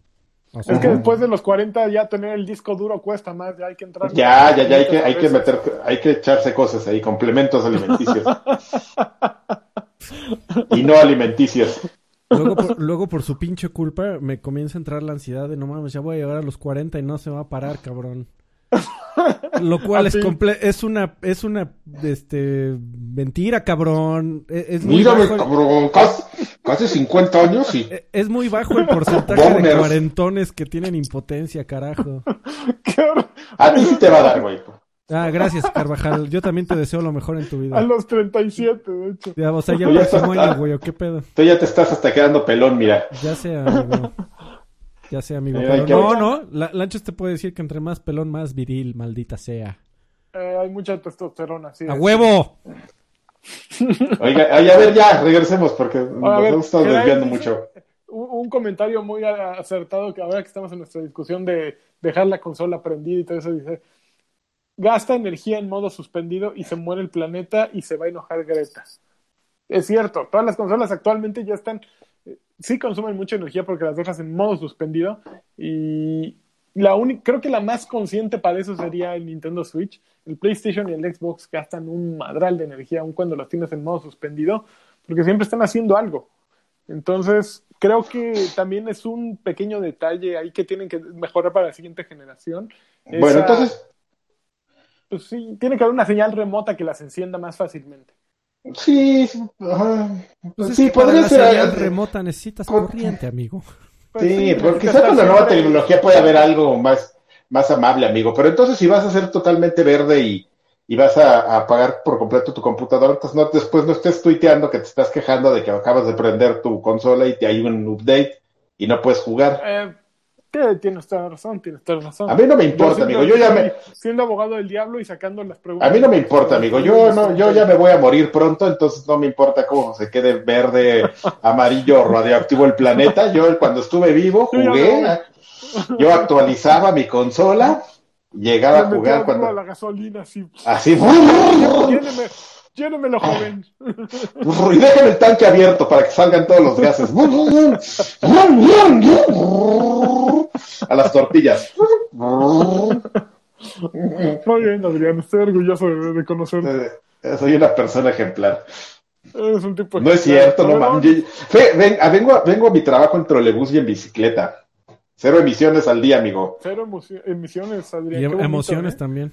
O sea, Es que después de los 40 ya tener el disco duro cuesta más, ya hay que entrar. Ya, ya, ya hay que, hay que meter, hay que echarse cosas ahí, complementos alimenticios. y no alimenticios. luego, por, luego por su pinche culpa me comienza a entrar la ansiedad de no mames, ya voy a llegar a los 40 y no se va a parar, cabrón. Lo cual es comple es una es una este mentira, cabrón. E- Es, muy Mírame, bajo el- cabrón, casi, casi 50 años y e- es muy bajo el porcentaje de cuarentones que tienen impotencia, carajo. A ti sí te va a dar, güey. Ah, gracias, Carvajal. Yo también te deseo lo mejor en tu A vida. los 37, de hecho. Ya, o sea, ya ya próximo estás- año, güey, ¿o qué pedo? Tú ya te estás hasta quedando pelón, mira. Ya sea, amigo. Ya sea, amigo. Eh, Pero hay que- no, no. La, Lanchas te puede decir que entre más pelón, más viril, maldita sea. Eh, hay mucha testosterona, sí. ¡A huevo! Oiga, ay, a ver, ya, regresemos porque A nos desviando mucho. un, un comentario muy acertado que ahora que estamos en nuestra discusión de dejar la consola prendida y todo eso, dice, gasta energía en modo suspendido y se muere el planeta y se va a enojar Greta. Es cierto, todas las consolas actualmente ya están, sí consumen mucha energía porque las dejas en modo suspendido y la única, creo que la más consciente para eso sería el Nintendo Switch. El PlayStation y el Xbox gastan un madral de energía aun cuando los tienes en modo suspendido porque siempre están haciendo algo. Entonces, creo que también es un pequeño detalle ahí que tienen que mejorar para la siguiente generación. Bueno, Esa- entonces, pues sí, tiene que haber una señal remota que las encienda más fácilmente. Sí, sí. Pues podría la ser. señal eh, remota necesitas con- corriente, amigo. Pues Sí, porque necesitas quizá con la nueva tecnología puede haber algo más, más amable, amigo. Pero entonces, si vas a ser totalmente verde y, y vas a, a apagar por completo tu computadora, entonces no, después no estés tuiteando que te estás quejando de que acabas de prender tu consola y te hay un update y no puedes jugar. Eh, tienes toda la razón, tienes toda la razón. A mí no me importa, amigo. Yo ya me, Siendo abogado del diablo y sacando las preguntas. a mí no me importa, amigo. Yo no, yo ya me voy a morir pronto, entonces no me importa cómo se quede verde, amarillo, radioactivo el planeta. Yo cuando estuve vivo jugué, yo actualizaba mi consola, llegaba a jugar cuando la gasolina, así. así Lléneme, llénemelo, joven. y déjame el tanque abierto para que salgan todos los gases. A las tortillas. Muy bien, Adrián, estoy orgulloso de, de conocerte. Eh, Soy una persona ejemplar. Eres un tipo No es cierto, no mames. Yo- Fe- ven- ah, vengo, a- vengo a mi trabajo en trolebús y en bicicleta. Cero emisiones al día, amigo. Cero emisiones, Adrián. Y bonito, emociones ¿eh? también.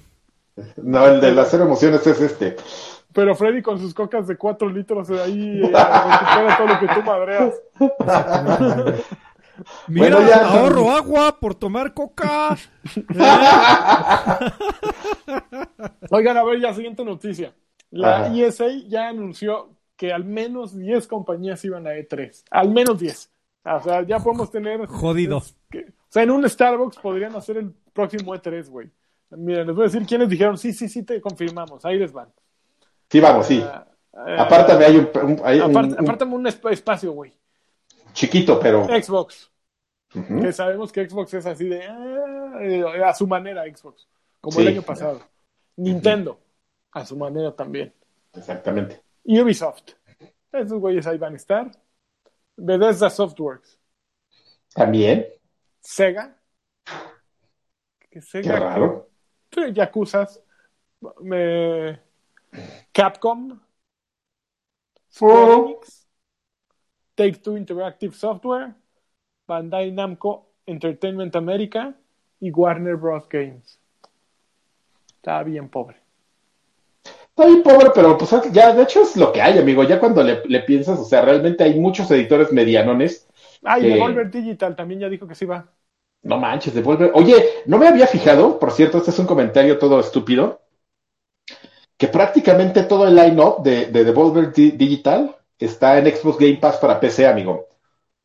No, el de las cero emociones es este. Pero Freddy con sus cocas de 4 litros de ahí eh, recupera todo lo que tú madreas. Mira, Bueno, ya- ahorro agua por tomar coca. Oigan, a ver, ya siguiente noticia. La Ajá. ESA ya anunció que al menos 10 compañías iban a E3. Al menos 10. O sea, ya podemos tener. Jodido. es que- o sea, en un Starbucks podrían hacer el próximo E3, güey. Miren, les voy a decir quiénes dijeron, sí, sí, sí, te confirmamos. Ahí les van. Sí, vamos, sí. Eh, Apártame, hay un, un- hay un apártame un esp- espacio, güey. chiquito, pero. Xbox. Que sabemos que Xbox es así de. ah, eh, a su manera, Xbox. Como el año pasado. Nintendo. A su manera también. Exactamente. Ubisoft. Esos güeyes ahí van a estar. Bethesda Softworks. También. Sega. Que Qué Sega. raro. Sí, Yakuzas. Me- Capcom. Square. Enix. Take Two Interactive Software. Bandai Namco Entertainment America. Y Warner Bros. Games. Está bien pobre. Está bien pobre, pero pues ya, de hecho es lo que hay, amigo. Ya cuando le, le piensas, o sea, realmente hay muchos editores medianones. Ah, y que- Devolver Digital también ya dijo que sí va. No manches, devuelve. Oye, no me había fijado, por cierto, este es un comentario todo estúpido, que prácticamente todo el line-up de, de Devolver Di- Digital está en Xbox Game Pass para PC, amigo.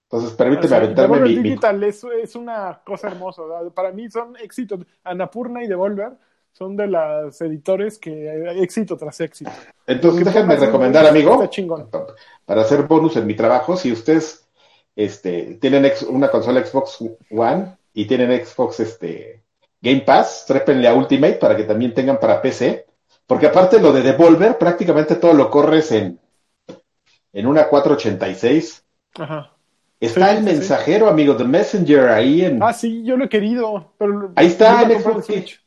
Entonces, permíteme O sea, aventarme Devolver mi, mi- Digital es, es una cosa hermosa. ¿verdad? Para mí son éxitos. Anapurna y Devolver son de las editores que eh, éxito tras éxito. Entonces, déjenme recomendar, amigo, para hacer bonus en mi trabajo, si ustedes este, tienen ex- una consola Xbox One y tienen Xbox este, Game Pass, trépenle a Ultimate para que también tengan para PC, porque aparte lo de Devolver, prácticamente todo lo corres en, en una 486. Ajá. Está Sí, el sí, sí. mensajero, amigo, The Messenger, ahí en... Ah, sí, yo lo he querido. Pero Ahí está, en comprar Xbox Switch,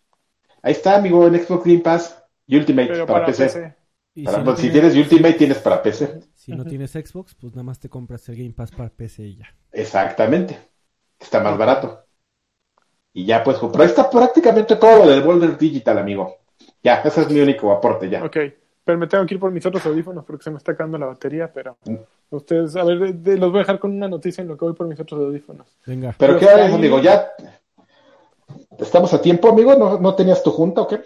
Ahí está, amigo, en Xbox Game Pass y Ultimate pero para, para PC. PC. Y Para- si, pues, no si tienes, Ultimate, tienes para PC. si no tienes Xbox, pues nada más te compras el Game Pass para PC y ya. Exactamente. Está más barato. Y ya pues, pero ahí está prácticamente todo lo de Devolver Digital, amigo. Ya, ese es mi único aporte ya. Ok. Pero me tengo que ir por mis otros audífonos porque se me está acabando la batería. Pero Mm. ustedes, a ver, de- de- los voy a dejar con una noticia en lo que voy por mis otros audífonos. Venga. Pero Pero ¿qué ahí. amigo? ¿Ya estamos a tiempo, amigo? ¿No, no tenías tu junta o qué?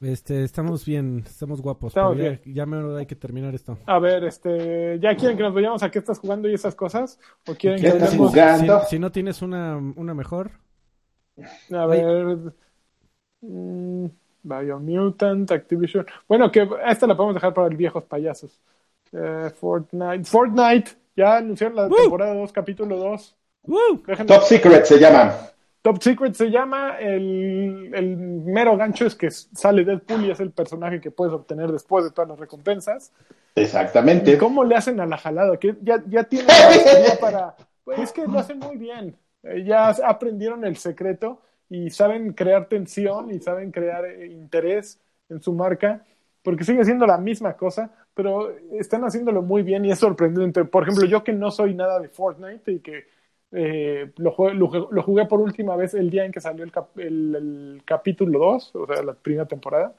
Este, estamos bien, estamos guapos. Estamos pero ya, ya me hay que terminar esto. A ver, este, ¿ya quieren que nos vayamos a qué estás jugando y esas cosas? ¿O quieren ¿Qué que estás hablemos? jugando? Si, si no tienes una, una mejor, A ver. mm, Biomutant, Activision. Bueno, que esta la podemos dejar para el viejos payasos. Eh, Fortnite. Fortnite Ya anunciaron la ¡Woo! temporada 2, capítulo 2. ¡Woo! Top Secret se llama. Top Secret se llama. El, el mero gancho es que sale Deadpool y es el personaje que puedes obtener después de todas las recompensas. ¿Y Exactamente. cómo le hacen a la jalada? Que ya, ya tienen para. Pues es que lo hacen muy bien. Eh, Ya aprendieron el secreto y saben crear tensión y saben crear eh, interés en su marca, porque sigue siendo la misma cosa, pero están haciéndolo muy bien y es sorprendente. Por ejemplo, yo que no soy nada de Fortnite y que eh, lo, jugué por última vez el día en que salió el, cap- el- capítulo 2, o sea, la primera temporada.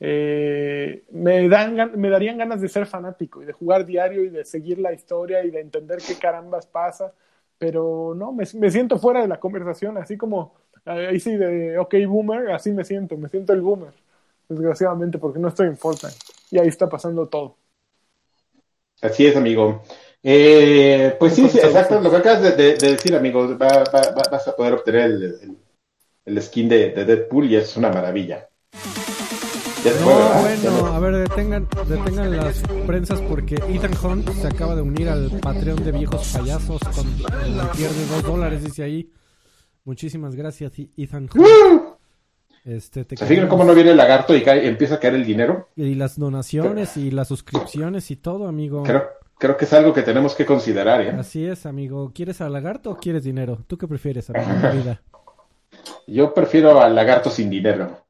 Eh, me, dan, me darían ganas de ser fanático y de jugar diario y de seguir la historia y de entender qué carambas pasa, pero no, me, me siento fuera de la conversación, así como ahí sí de OK Boomer, así me siento, me siento el Boomer, desgraciadamente, porque no estoy en Fortnite y ahí está pasando todo. Así es, amigo. Eh, pues sí, sí, exacto. Lo que acabas de, de- de decir, amigo, va- va- va- vas a poder obtener el, el- el skin de, de Deadpool y es una maravilla. Ya No. Ya bueno, no. a ver, detengan, detengan las prensas porque Ethan Hunt se acaba de unir al Patreon de viejos payasos con eh, pierde dos dólares, dice ahí. Muchísimas gracias, Ethan. Este, te ¿Se fijan cómo no viene el lagarto y cae- empieza a caer el dinero? Y las donaciones y las suscripciones y todo, amigo. Creo, creo que es algo que tenemos que considerar, ¿eh? Así es, amigo. ¿Quieres al lagarto o quieres dinero? ¿Tú qué prefieres, amigo, en la vida? Yo prefiero al lagarto sin dinero.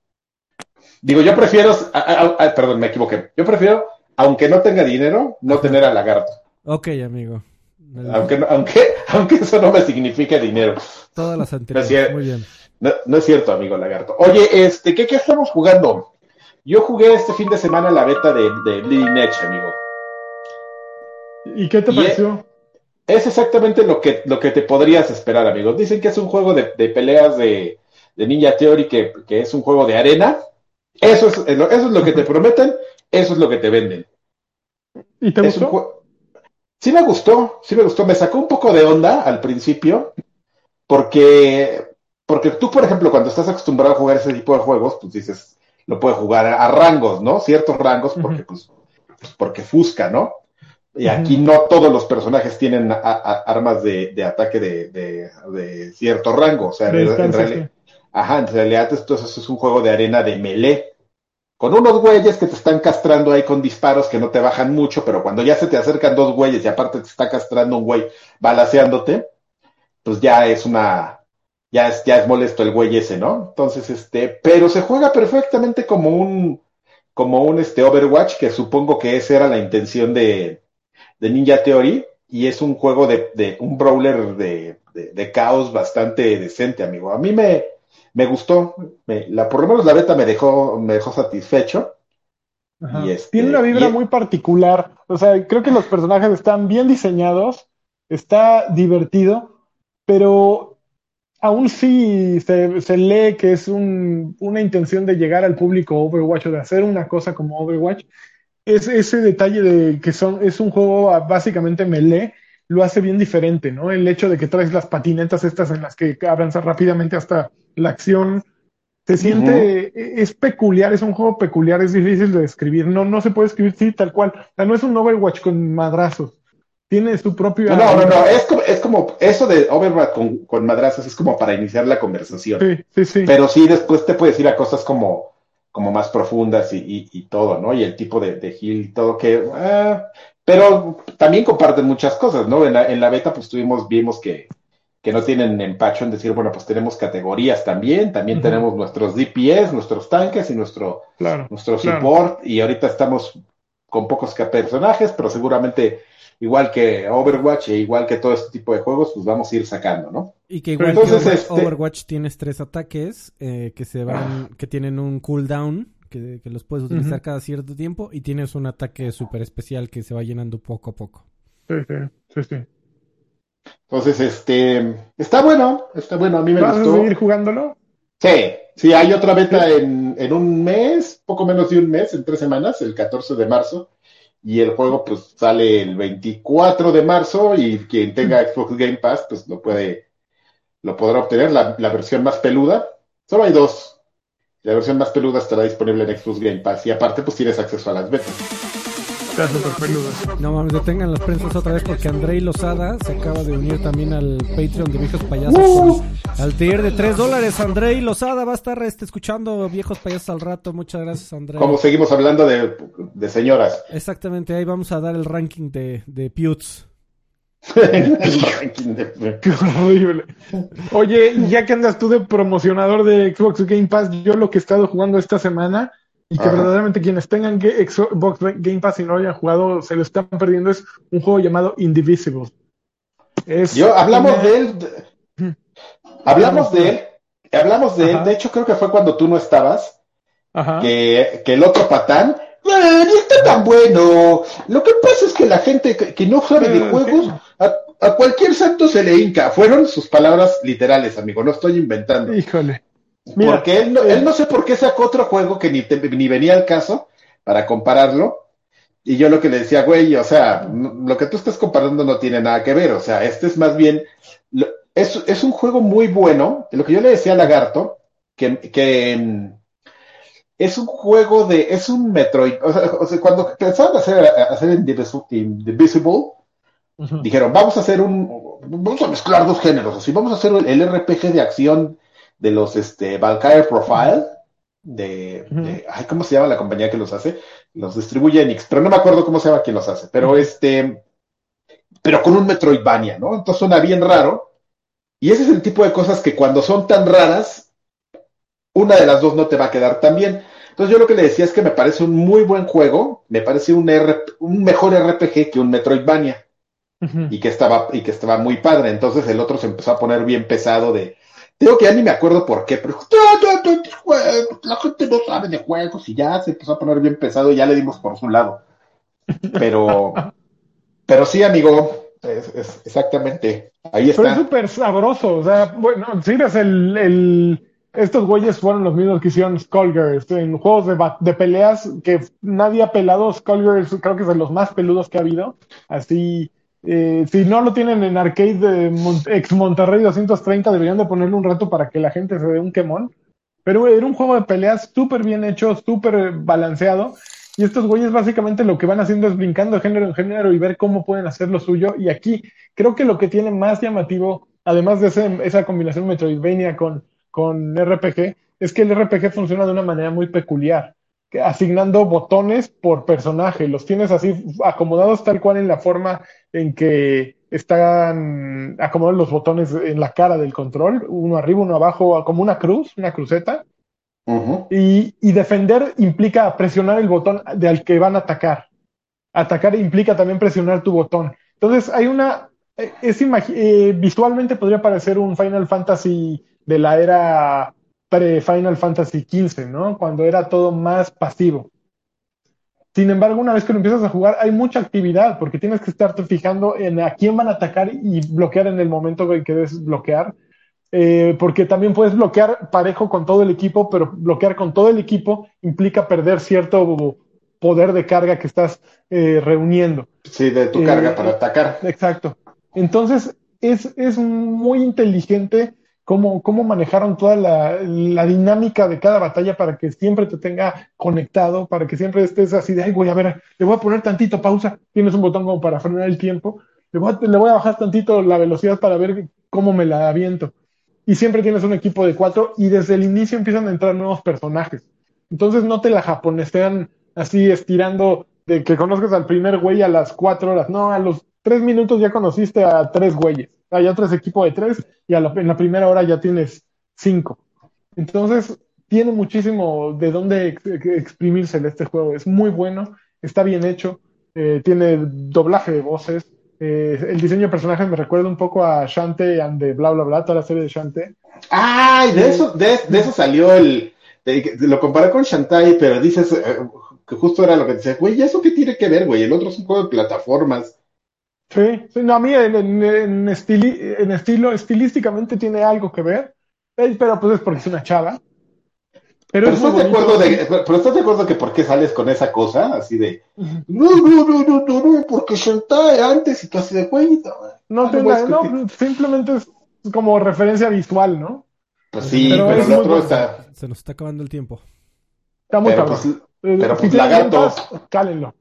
Digo, yo prefiero, a- a- a- perdón, me equivoqué. Yo prefiero, aunque no tenga dinero, no tener al lagarto. Ok, amigo. Aunque, no- aunque, aunque eso no me signifique dinero. Todas las anteriores. Gracias. Muy bien. No, no es cierto, amigo lagarto. Oye, este, ¿qué, qué estamos jugando? Yo jugué este fin de semana la beta de, de Bleeding Edge, amigo. ¿Y qué te Y pareció? Es exactamente lo que, lo que te podrías esperar, amigo. Dicen que es un juego de, de peleas de, de Ninja Theory, que, que es un juego de arena. Eso es, eso es lo que te prometen, eso es lo que te venden. ¿Y te Es un gustó? Sí me gustó, sí me gustó. Me sacó un poco de onda al principio, porque, porque tú, por ejemplo, cuando estás acostumbrado a jugar ese tipo de juegos, pues dices, lo puedes jugar a, rangos, ¿no? Ciertos rangos, porque, pues, pues, porque fusca, ¿no? Y aquí no todos los personajes tienen a- a- armas de, de ataque de, de- de cierto rango. O sea, en, realidad, ajá, en realidad esto es, es un juego de arena de melee. Con unos güeyes que te están castrando ahí con disparos que no te bajan mucho, pero cuando ya se te acercan dos güeyes y aparte te está castrando un güey balaseándote, pues ya es una, ya es, ya es molesto el güey ese, ¿no? Entonces, este, pero se juega perfectamente como un, como un este Overwatch, que supongo que esa era la intención de, de Ninja Theory, y es un juego de, de un brawler de, de, de caos bastante decente, amigo. A mí me, me gustó, me- la, por lo menos la beta me dejó, me dejó satisfecho. Y este- Tiene una vibra y- muy particular. O sea, creo que los personajes están bien diseñados, está divertido, pero aún sí se, se lee que es un- una intención de llegar al público Overwatch o de hacer una cosa como Overwatch. Es ese detalle de que son, es un juego básicamente melee, lo hace bien diferente, ¿no? El hecho de que traes las patinetas estas en las que avanzas rápidamente hasta la acción. Se siente, e- es peculiar, es un juego peculiar, es difícil de describir. No, no se puede escribir sí, tal cual. O sea, no es un Overwatch con madrazos. Tiene su propio. No, no, no, no, es como, es como, eso de Overwatch con, con madrazos es como para iniciar la conversación. Sí, sí, sí. Pero sí, después te puedes ir a cosas como, como más profundas y, y, y todo, ¿no? Y el tipo de, de heal y todo que... ah, pero también comparten muchas cosas, ¿no? En la, en la beta pues tuvimos, vimos que, que no tienen empacho en decir, bueno, pues tenemos categorías también, también tenemos nuestros DPS, nuestros tanques y nuestro, Claro. nuestro Claro. support y ahorita estamos con pocos personajes, pero seguramente igual que Overwatch e igual que todo este tipo de juegos, pues vamos a ir sacando, ¿no? Y que igual Entonces, que Over- este- Overwatch tienes tres ataques eh, que se van, que tienen un cooldown, que, que los puedes utilizar cada cierto tiempo, y tienes un ataque súper especial que se va llenando poco a poco. Sí, sí, sí, sí. Entonces, este, está bueno, está bueno, a mí me ¿Vas a gustó. seguir jugándolo? Sí, sí, hay otra beta en, en un mes, poco menos de un mes, en tres semanas, el 14 de marzo, y el juego pues sale el 24 de marzo y quien tenga Xbox Game Pass pues lo puede, lo podrá obtener, la, la versión más peluda, solo hay dos, la versión más peluda estará disponible en Xbox Game Pass y aparte pues tienes acceso a las betas. Está súper peludo. No mames, detengan las prensas otra vez porque Andrei Lozada se acaba de unir también al Patreon de Viejos Payasos. con- al tier de 3 dólares. Andrei Lozada va a estar este, escuchando Viejos Payasos al rato. Muchas gracias, Andrei. Como seguimos hablando de, de señoras. Exactamente, ahí vamos a dar el ranking de, de Pewts. El ranking de- Qué horrible. Oye, ya que andas tú de promocionador de Xbox Game Pass, yo lo que he estado jugando esta semana y que Ajá. verdaderamente quienes tengan Xbox Game Pass y no hayan jugado se lo están perdiendo es un juego llamado Indivisible. Es Yo hablamos una- de él. Hablamos de él. Hablamos de él. De hecho, creo que fue cuando tú no estabas. Ajá. Que, que el otro patán. "Eh, ni está tan bueno. Lo que pasa es que la gente que, que no sabe de Eh, juegos, a, a cualquier santo se le hinca. Fueron sus palabras literales, amigo. No estoy inventando. Híjole. Mira, Porque él no, eh, él no sé por qué sacó otro juego que ni, te- ni venía al caso para compararlo. Y yo lo que le decía, güey, o sea, lo que tú estás comparando no tiene nada que ver. O sea, este es más bien, lo- es, es un juego muy bueno. Lo que yo le decía a Lagarto, que, que mm, es un juego de, es un Metroid. O sea, o sea, cuando pensaban hacer, hacer Indivis- Indivisible, dijeron, vamos a hacer un, vamos a mezclar dos géneros, así, vamos a hacer el, el RPG de acción de los, este, Valkyrie Profile, de, de- ay, ¿cómo se llama la compañía que los hace? Los distribuye Enix, pero no me acuerdo cómo se llama quién los hace, pero este, pero con un Metroidvania, ¿no? Entonces suena bien raro, y ese es el tipo de cosas que cuando son tan raras, una de las dos no te va a quedar tan bien. Entonces yo lo que le decía es que me parece un muy buen juego, me parece un, R- un mejor RPG que un Metroidvania y que estaba y que estaba muy padre. Entonces el otro se empezó a poner bien pesado de digo que ya ni me acuerdo por qué, pero "Ya, ya, ya, ya, juegos, la gente no sabe de juegos y ya se empezó a poner bien pesado y ya le dimos por su lado. Pero pero sí, amigo, es, es- exactamente. Ahí Pero es está. súper sabroso, o sea, bueno, si ves el, el- estos güeyes fueron los mismos que hicieron Skullgirls en juegos de, de peleas que nadie ha pelado, Skullgirls creo que es de los más peludos que ha habido, así, eh, si no lo tienen en arcade de Mon- ex Monterrey 230 deberían de ponerle un rato para que la gente se dé un quemón, pero era un juego de peleas súper bien hecho, súper balanceado. Y estos güeyes básicamente lo que van haciendo es brincando de género en género y ver cómo pueden hacer lo suyo. Y aquí creo que lo que tiene más llamativo, además de ese- esa combinación Metroidvania con, con RPG, es que el RPG funciona de una manera muy peculiar, asignando botones por personaje. Los tienes así acomodados tal cual en la forma en que están acomodados los botones en la cara del control, uno arriba, uno abajo, como una cruz, una cruceta. Y, y defender implica presionar el botón de al que van a atacar. Atacar implica también presionar tu botón. Entonces hay una, eh, es eh, visualmente podría parecer un Final Fantasy de la era pre-Final Fantasy XV, ¿no? Cuando era todo más pasivo. Sin embargo, una vez que lo empiezas a jugar, hay mucha actividad porque tienes que estarte fijando en a quién van a atacar y bloquear en el momento en que debes bloquear. Eh, porque también puedes bloquear parejo con todo el equipo, pero bloquear con todo el equipo implica perder cierto poder de carga que estás eh, reuniendo. Sí, de tu Eh, carga para atacar. Exacto. Entonces, es, es muy inteligente cómo, cómo manejaron toda la, la dinámica de cada batalla para que siempre te tenga conectado, para que siempre estés así de, ay, voy a ver, le voy a poner tantito pausa, tienes un botón como para frenar el tiempo, le voy a, le voy a bajar tantito la velocidad para ver cómo me la aviento. Y siempre tienes un equipo de cuatro y desde el inicio empiezan a entrar nuevos personajes. Entonces no te la japonesean así estirando de que conozcas al primer güey a las cuatro horas. No, a los tres minutos ya conociste a tres güeyes. Hay otro equipo de tres y a la- en la primera hora ya tienes cinco. Entonces tiene muchísimo de dónde ex- ex- exprimirse en este juego. Es muy bueno, está bien hecho, eh, tiene doblaje de voces. eh, el diseño de personajes me recuerda un poco a Shantae and de bla bla bla, toda la serie de Shantae. Ay, de eso, de, de eso salió el. de- lo comparé con Shantae, pero dices eh, que justo era lo que decía, güey, ¿y ¿eso qué tiene que ver, güey? El otro es un juego de plataformas. Sí, sí, no, a mí en, en- en estili- en estilo, estilísticamente tiene algo que ver, eh, pero pues es porque es una chava. Pero, Pero es muy estás de acuerdo de, pero estás de acuerdo que por qué sales con esa cosa, así de, no, no, no, no, no, no, porque Shantae antes y tú así de, güey, no, No, no nada- discutir". simplemente es como referencia visual, ¿no? Pues sí, Pero el otro bueno. está, Se nos está acabando el tiempo. Está muy pero cabrón. pues, Eh, pero si pues cálenlo.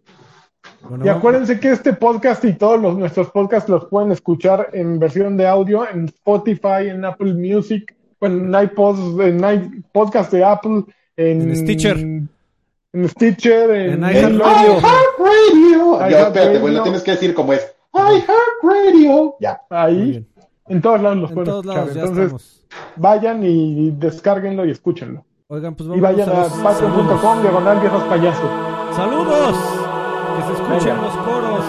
Bueno, Y acuérdense que este podcast y todos los, nuestros podcasts los pueden escuchar en versión de audio en Spotify, en Apple Music, bueno, en iPods, en podcast de Apple, en, En Stitcher. en Stitcher, en, En iHeartRadio. iHeartRadio. Ya, espérate, güey, lo tienes que decir como es. iHeartRadio. Ya. Ahí, en todos lados los En pueden todos escuchar. lados ya Entonces, estamos. vayan y descárguenlo y escúchenlo. Oigan, pues Y vamos vayan a los patreon.com, diagonal viejos payasos. ¡Saludos! Que se escuchen Venga. los coros.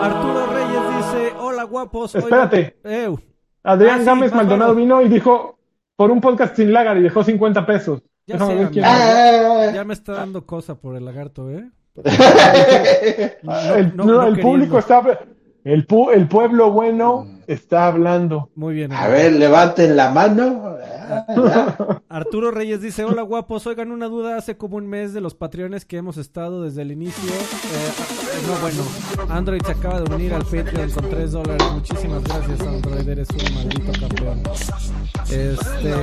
Arturo Reyes dice, hola guapos. Espérate. Ew. Adrián Ah, sí, Gámez Maldonado vino y dijo, por un podcast sin lagar y dejó 50 pesos. Ya sé, es. Ah. Ya me está dando cosa por el lagarto, ¿eh? el no- no, no el público está... El, pu- el pueblo bueno está hablando. Muy bien. A ver, levanten la mano. Arturo Reyes dice, hola guapos, oigan una duda, hace como un mes de los Patreones que hemos estado desde el inicio. Eh, no, bueno, Android se acaba de unir al Patreon con 3 dólares. Muchísimas gracias, Android, eres un maldito campeón. Este...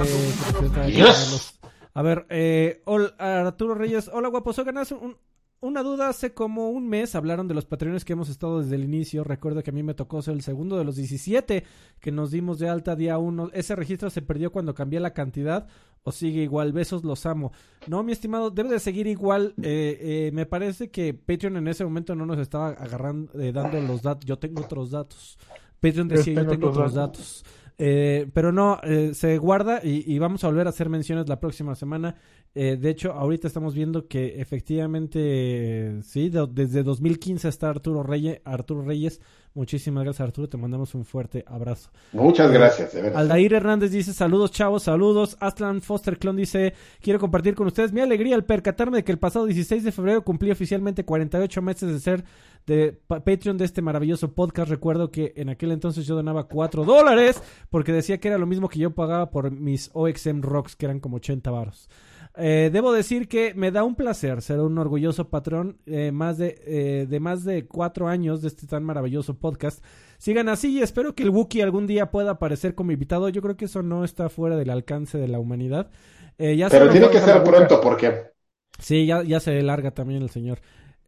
A ver, eh, Arturo Reyes, hola guapos, oigan, hace un- una duda, hace como un mes hablaron de los Patreones que hemos estado desde el inicio. Recuerdo que a mí me tocó ser el segundo de los 17 que nos dimos de alta día 1. ¿Ese registro se perdió cuando cambié la cantidad o sigue igual? Besos, los amo. No, mi estimado, debe de seguir igual. Eh, eh, me parece que Patreon en ese momento no nos estaba agarrando, eh, dando los datos. Yo tengo otros datos. Patreon Yo decía, yo tengo tengo otros otros datos. Eh, pero no, eh, se guarda y, y vamos a volver a hacer menciones la próxima semana. Eh, de hecho, ahorita estamos viendo que efectivamente, eh, sí, de- desde 2015 está Arturo Reyes. Arturo Reyes. Muchísimas gracias, Arturo. Te mandamos un fuerte abrazo. Muchas gracias, de verdad. Aldair Hernández dice saludos chavos, saludos. Aslan Foster Clon dice quiero compartir con ustedes mi alegría al percatarme de que el pasado 16 de febrero cumplí oficialmente 48 meses de ser de pa- Patreon de este maravilloso podcast. Recuerdo que en aquel entonces yo donaba 4 dólares porque decía que era lo mismo que yo pagaba por mis OXM Rocks que eran como 80 varos. Eh, debo decir que me da un placer ser un orgulloso patrón eh, más de, eh, de más de cuatro años de este tan maravilloso podcast. Sigan así y espero que el Wookiee algún día pueda aparecer como invitado. Yo creo que eso no está fuera del alcance de la humanidad. Eh, ya Pero tiene que ser pronto porque Sí, ya, ya se larga también el señor.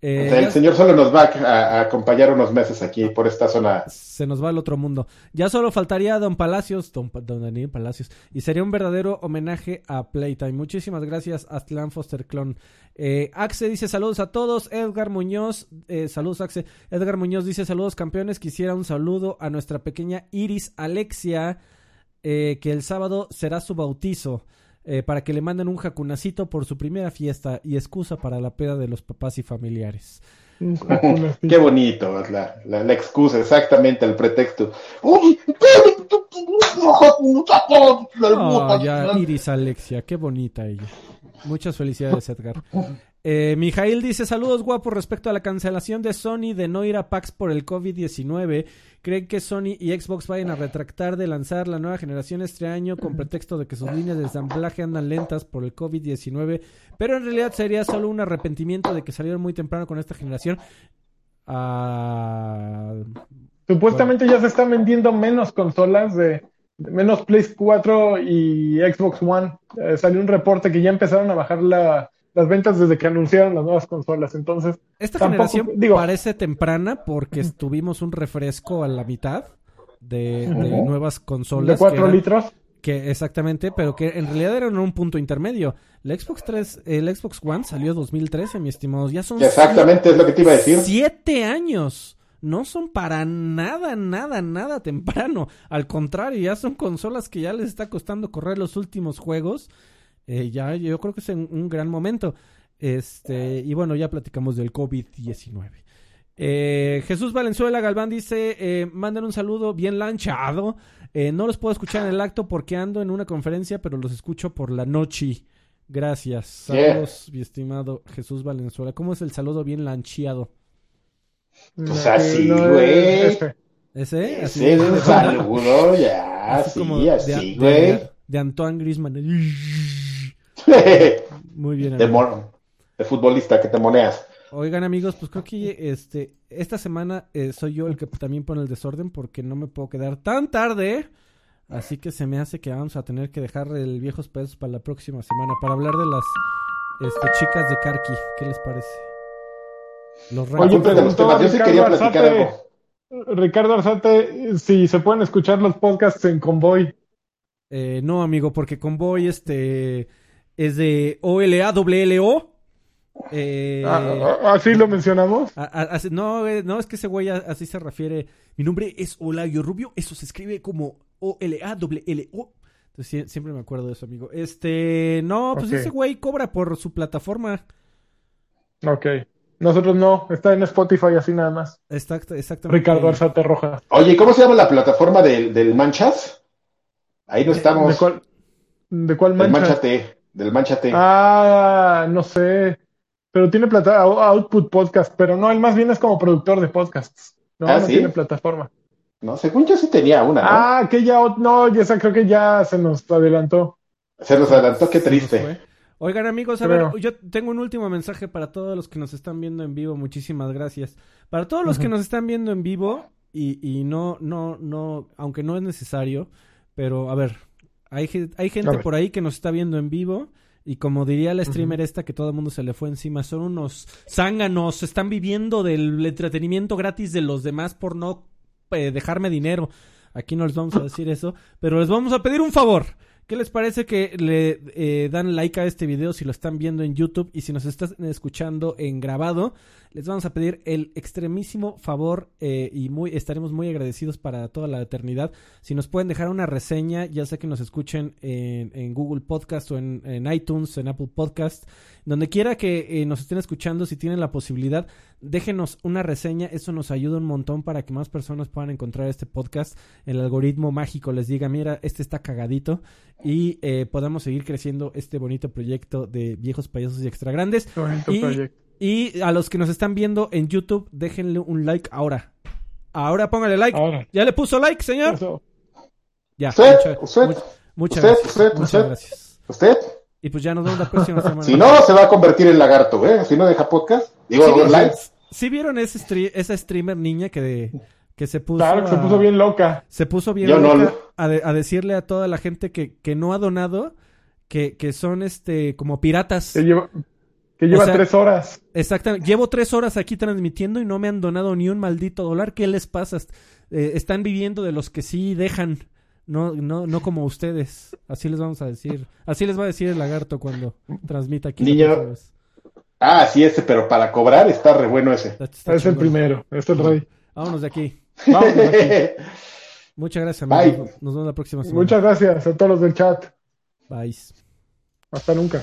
Eh, o sea, ya el señor solo nos va a, a acompañar unos meses aquí por esta zona. se nos va al otro mundo. Ya solo faltaría Don Palacios, Don, don Daniel Palacios, y sería un verdadero homenaje a Playtime. Muchísimas gracias, Aztlán Foster Clon. Eh, Axe dice saludos a todos. Edgar Muñoz, eh, saludos Axe. Edgar Muñoz dice saludos campeones. Quisiera un saludo a nuestra pequeña Iris Alexia, que el sábado será su bautizo. Eh, para que le manden un jacunacito por su primera fiesta y excusa para la peda de los papás y familiares. Qué bonito, la, la, la excusa, exactamente, el pretexto. Oh, ya, Iris Alexia, qué bonita ella. Muchas felicidades, Edgar. Eh, Mijail dice, saludos guapos respecto a la cancelación de Sony de no ir a PAX por el COVID-19. ¿Creen que Sony y Xbox vayan a retractar de lanzar la nueva generación este año con pretexto de que sus líneas de ensamblaje andan lentas por el COVID-19? Pero en realidad sería solo un arrepentimiento de que salieron muy temprano con esta generación. Ah, Supuestamente ya se están vendiendo menos consolas de, de menos Play 4 y Xbox One. Eh, salió un reporte que ya empezaron a bajar la- las ventas desde que anunciaron las nuevas consolas. Entonces, Esta Tampoco- generación digo- parece temprana porque tuvimos un refresco a la mitad de, de nuevas de consolas. 4 que eran- litros. que exactamente, pero que en realidad eran un punto intermedio. La Xbox 3, el Xbox One salió 2013, mi estimado. Ya son Exactamente, es lo que te iba a decir. siete años. No son para nada, nada, nada temprano. Al contrario, ya son consolas que ya les está costando correr los últimos juegos. Eh, ya, yo creo que es en un gran momento. Este, y bueno, ya platicamos del COVID-19. Eh, Jesús Valenzuela Galván dice, eh, mandan un saludo bien lanchado. Eh, no los puedo escuchar en el acto porque ando en una conferencia, pero los escucho por la noche. Gracias. Yeah. Saludos, mi estimado Jesús Valenzuela. ¿Cómo es el saludo bien lancheado? Pues así, güey. ¿Ese? Así Sí, es de- un saludo, ya, así como así, de- güey. de- de Antoine Griezmann. Muy bien. De, amigo. mon- de futbolista que te moneas. Oigan amigos, pues creo que este esta semana eh, soy yo el que también pone el desorden porque no me puedo quedar tan tarde. Así que se me hace que vamos a tener que dejar el viejos pesos para la próxima semana para hablar de las este, chicas de Karki. ¿Qué les parece? Los Oye. Apúntate los preguntó temas. Yo sí Ricardo quería platicar Arzate. algo. Ricardo Arzate, si se pueden escuchar los podcasts en Convoy. Eh, no, amigo, porque Convoy este es de OLAWLO. Eh, Ah, ah, Así lo mencionamos. a- a- así- no, eh, no, es que ese güey así se refiere. Mi nombre es Olayo Rubio, eso se escribe como O-L-A-W-L-O. Entonces siempre me acuerdo de eso, amigo. Este, no, pues ese güey cobra por su plataforma. Ok. Nosotros no, está en Spotify así nada más. Exacto, exactamente. Ricardo Arzate Roja. Oye, ¿cómo se llama la plataforma del, del Manchas? Ahí no estamos. ¿De cuál, de cuál Del mancha? Manchate. Del Manchate. Ah, no sé. Pero tiene plata Output Podcast, pero no, él más bien es como productor de podcasts. No, Ah, no ¿sí? tiene plataforma. No, según yo sí tenía una, ¿no? Ah, que ya, no, ya esa creo que ya se nos adelantó. Se nos adelantó, qué triste. Oigan amigos, a Creo. ver, yo tengo un último mensaje para todos los que nos están viendo en vivo. Muchísimas gracias. Para todos los que nos están viendo en vivo y, y no, no, no, aunque no es necesario, pero a ver, hay, hay gente por ahí que nos está viendo en vivo y como diría la streamer esta que todo el mundo se le fue encima, son unos zánganos, están viviendo del entretenimiento gratis de los demás por no eh, dejarme dinero. Aquí no les vamos a decir eso, pero les vamos a pedir un favor. ¿Qué les parece que le eh, dan like a este video si lo están viendo en YouTube y si nos están escuchando en grabado? Les vamos a pedir el extremísimo favor eh, y muy estaremos muy agradecidos para toda la eternidad. Si nos pueden dejar una reseña, ya sea que nos escuchen en, en Google Podcast o en, en iTunes, en Apple Podcast, donde quiera que eh, nos estén escuchando, si tienen la posibilidad, déjenos una reseña. Eso nos ayuda un montón para que más personas puedan encontrar este podcast. El algoritmo mágico les diga, mira, este está cagadito y eh, podamos seguir creciendo este bonito proyecto de viejos payasos y extra grandes. Bonito Y- proyecto. Y a los que nos están viendo en YouTube, déjenle un like ahora. Ahora póngale like. Ahora. ¿Ya le puso like, señor? Eso. Ya. Usted, mucha- usted, much- muchas usted, gracias. usted, muchas usted. gracias. ¿Usted? Y pues ya nos vemos la próxima semana. Si no, se va a convertir en lagarto, ¿eh? Si no deja podcast. Digo, ¿Sí, live. sí vieron ese stre- esa streamer niña que, de, que se puso Claro, que se puso bien loca. se puso bien Yo no loca lo- a, de- a decirle a toda la gente que, que no ha donado que, que son este como piratas. Lleva, que lleva O sea- tres horas. Exactamente. Llevo tres horas aquí transmitiendo y no me han donado ni un maldito dólar. ¿Qué les pasa? Eh, están viviendo de los que sí dejan. No, no, no como ustedes. Así les vamos a decir. Así les va a decir el lagarto cuando transmita aquí. Niño. Ah, sí, ese, pero para cobrar está re bueno ese. Está- está Es el primero, es el rey. Vámonos de aquí. Vámonos aquí. Muchas gracias, Bye. amigos. Nos vemos la próxima semana. Muchas gracias a todos los del chat. Bye. Hasta nunca.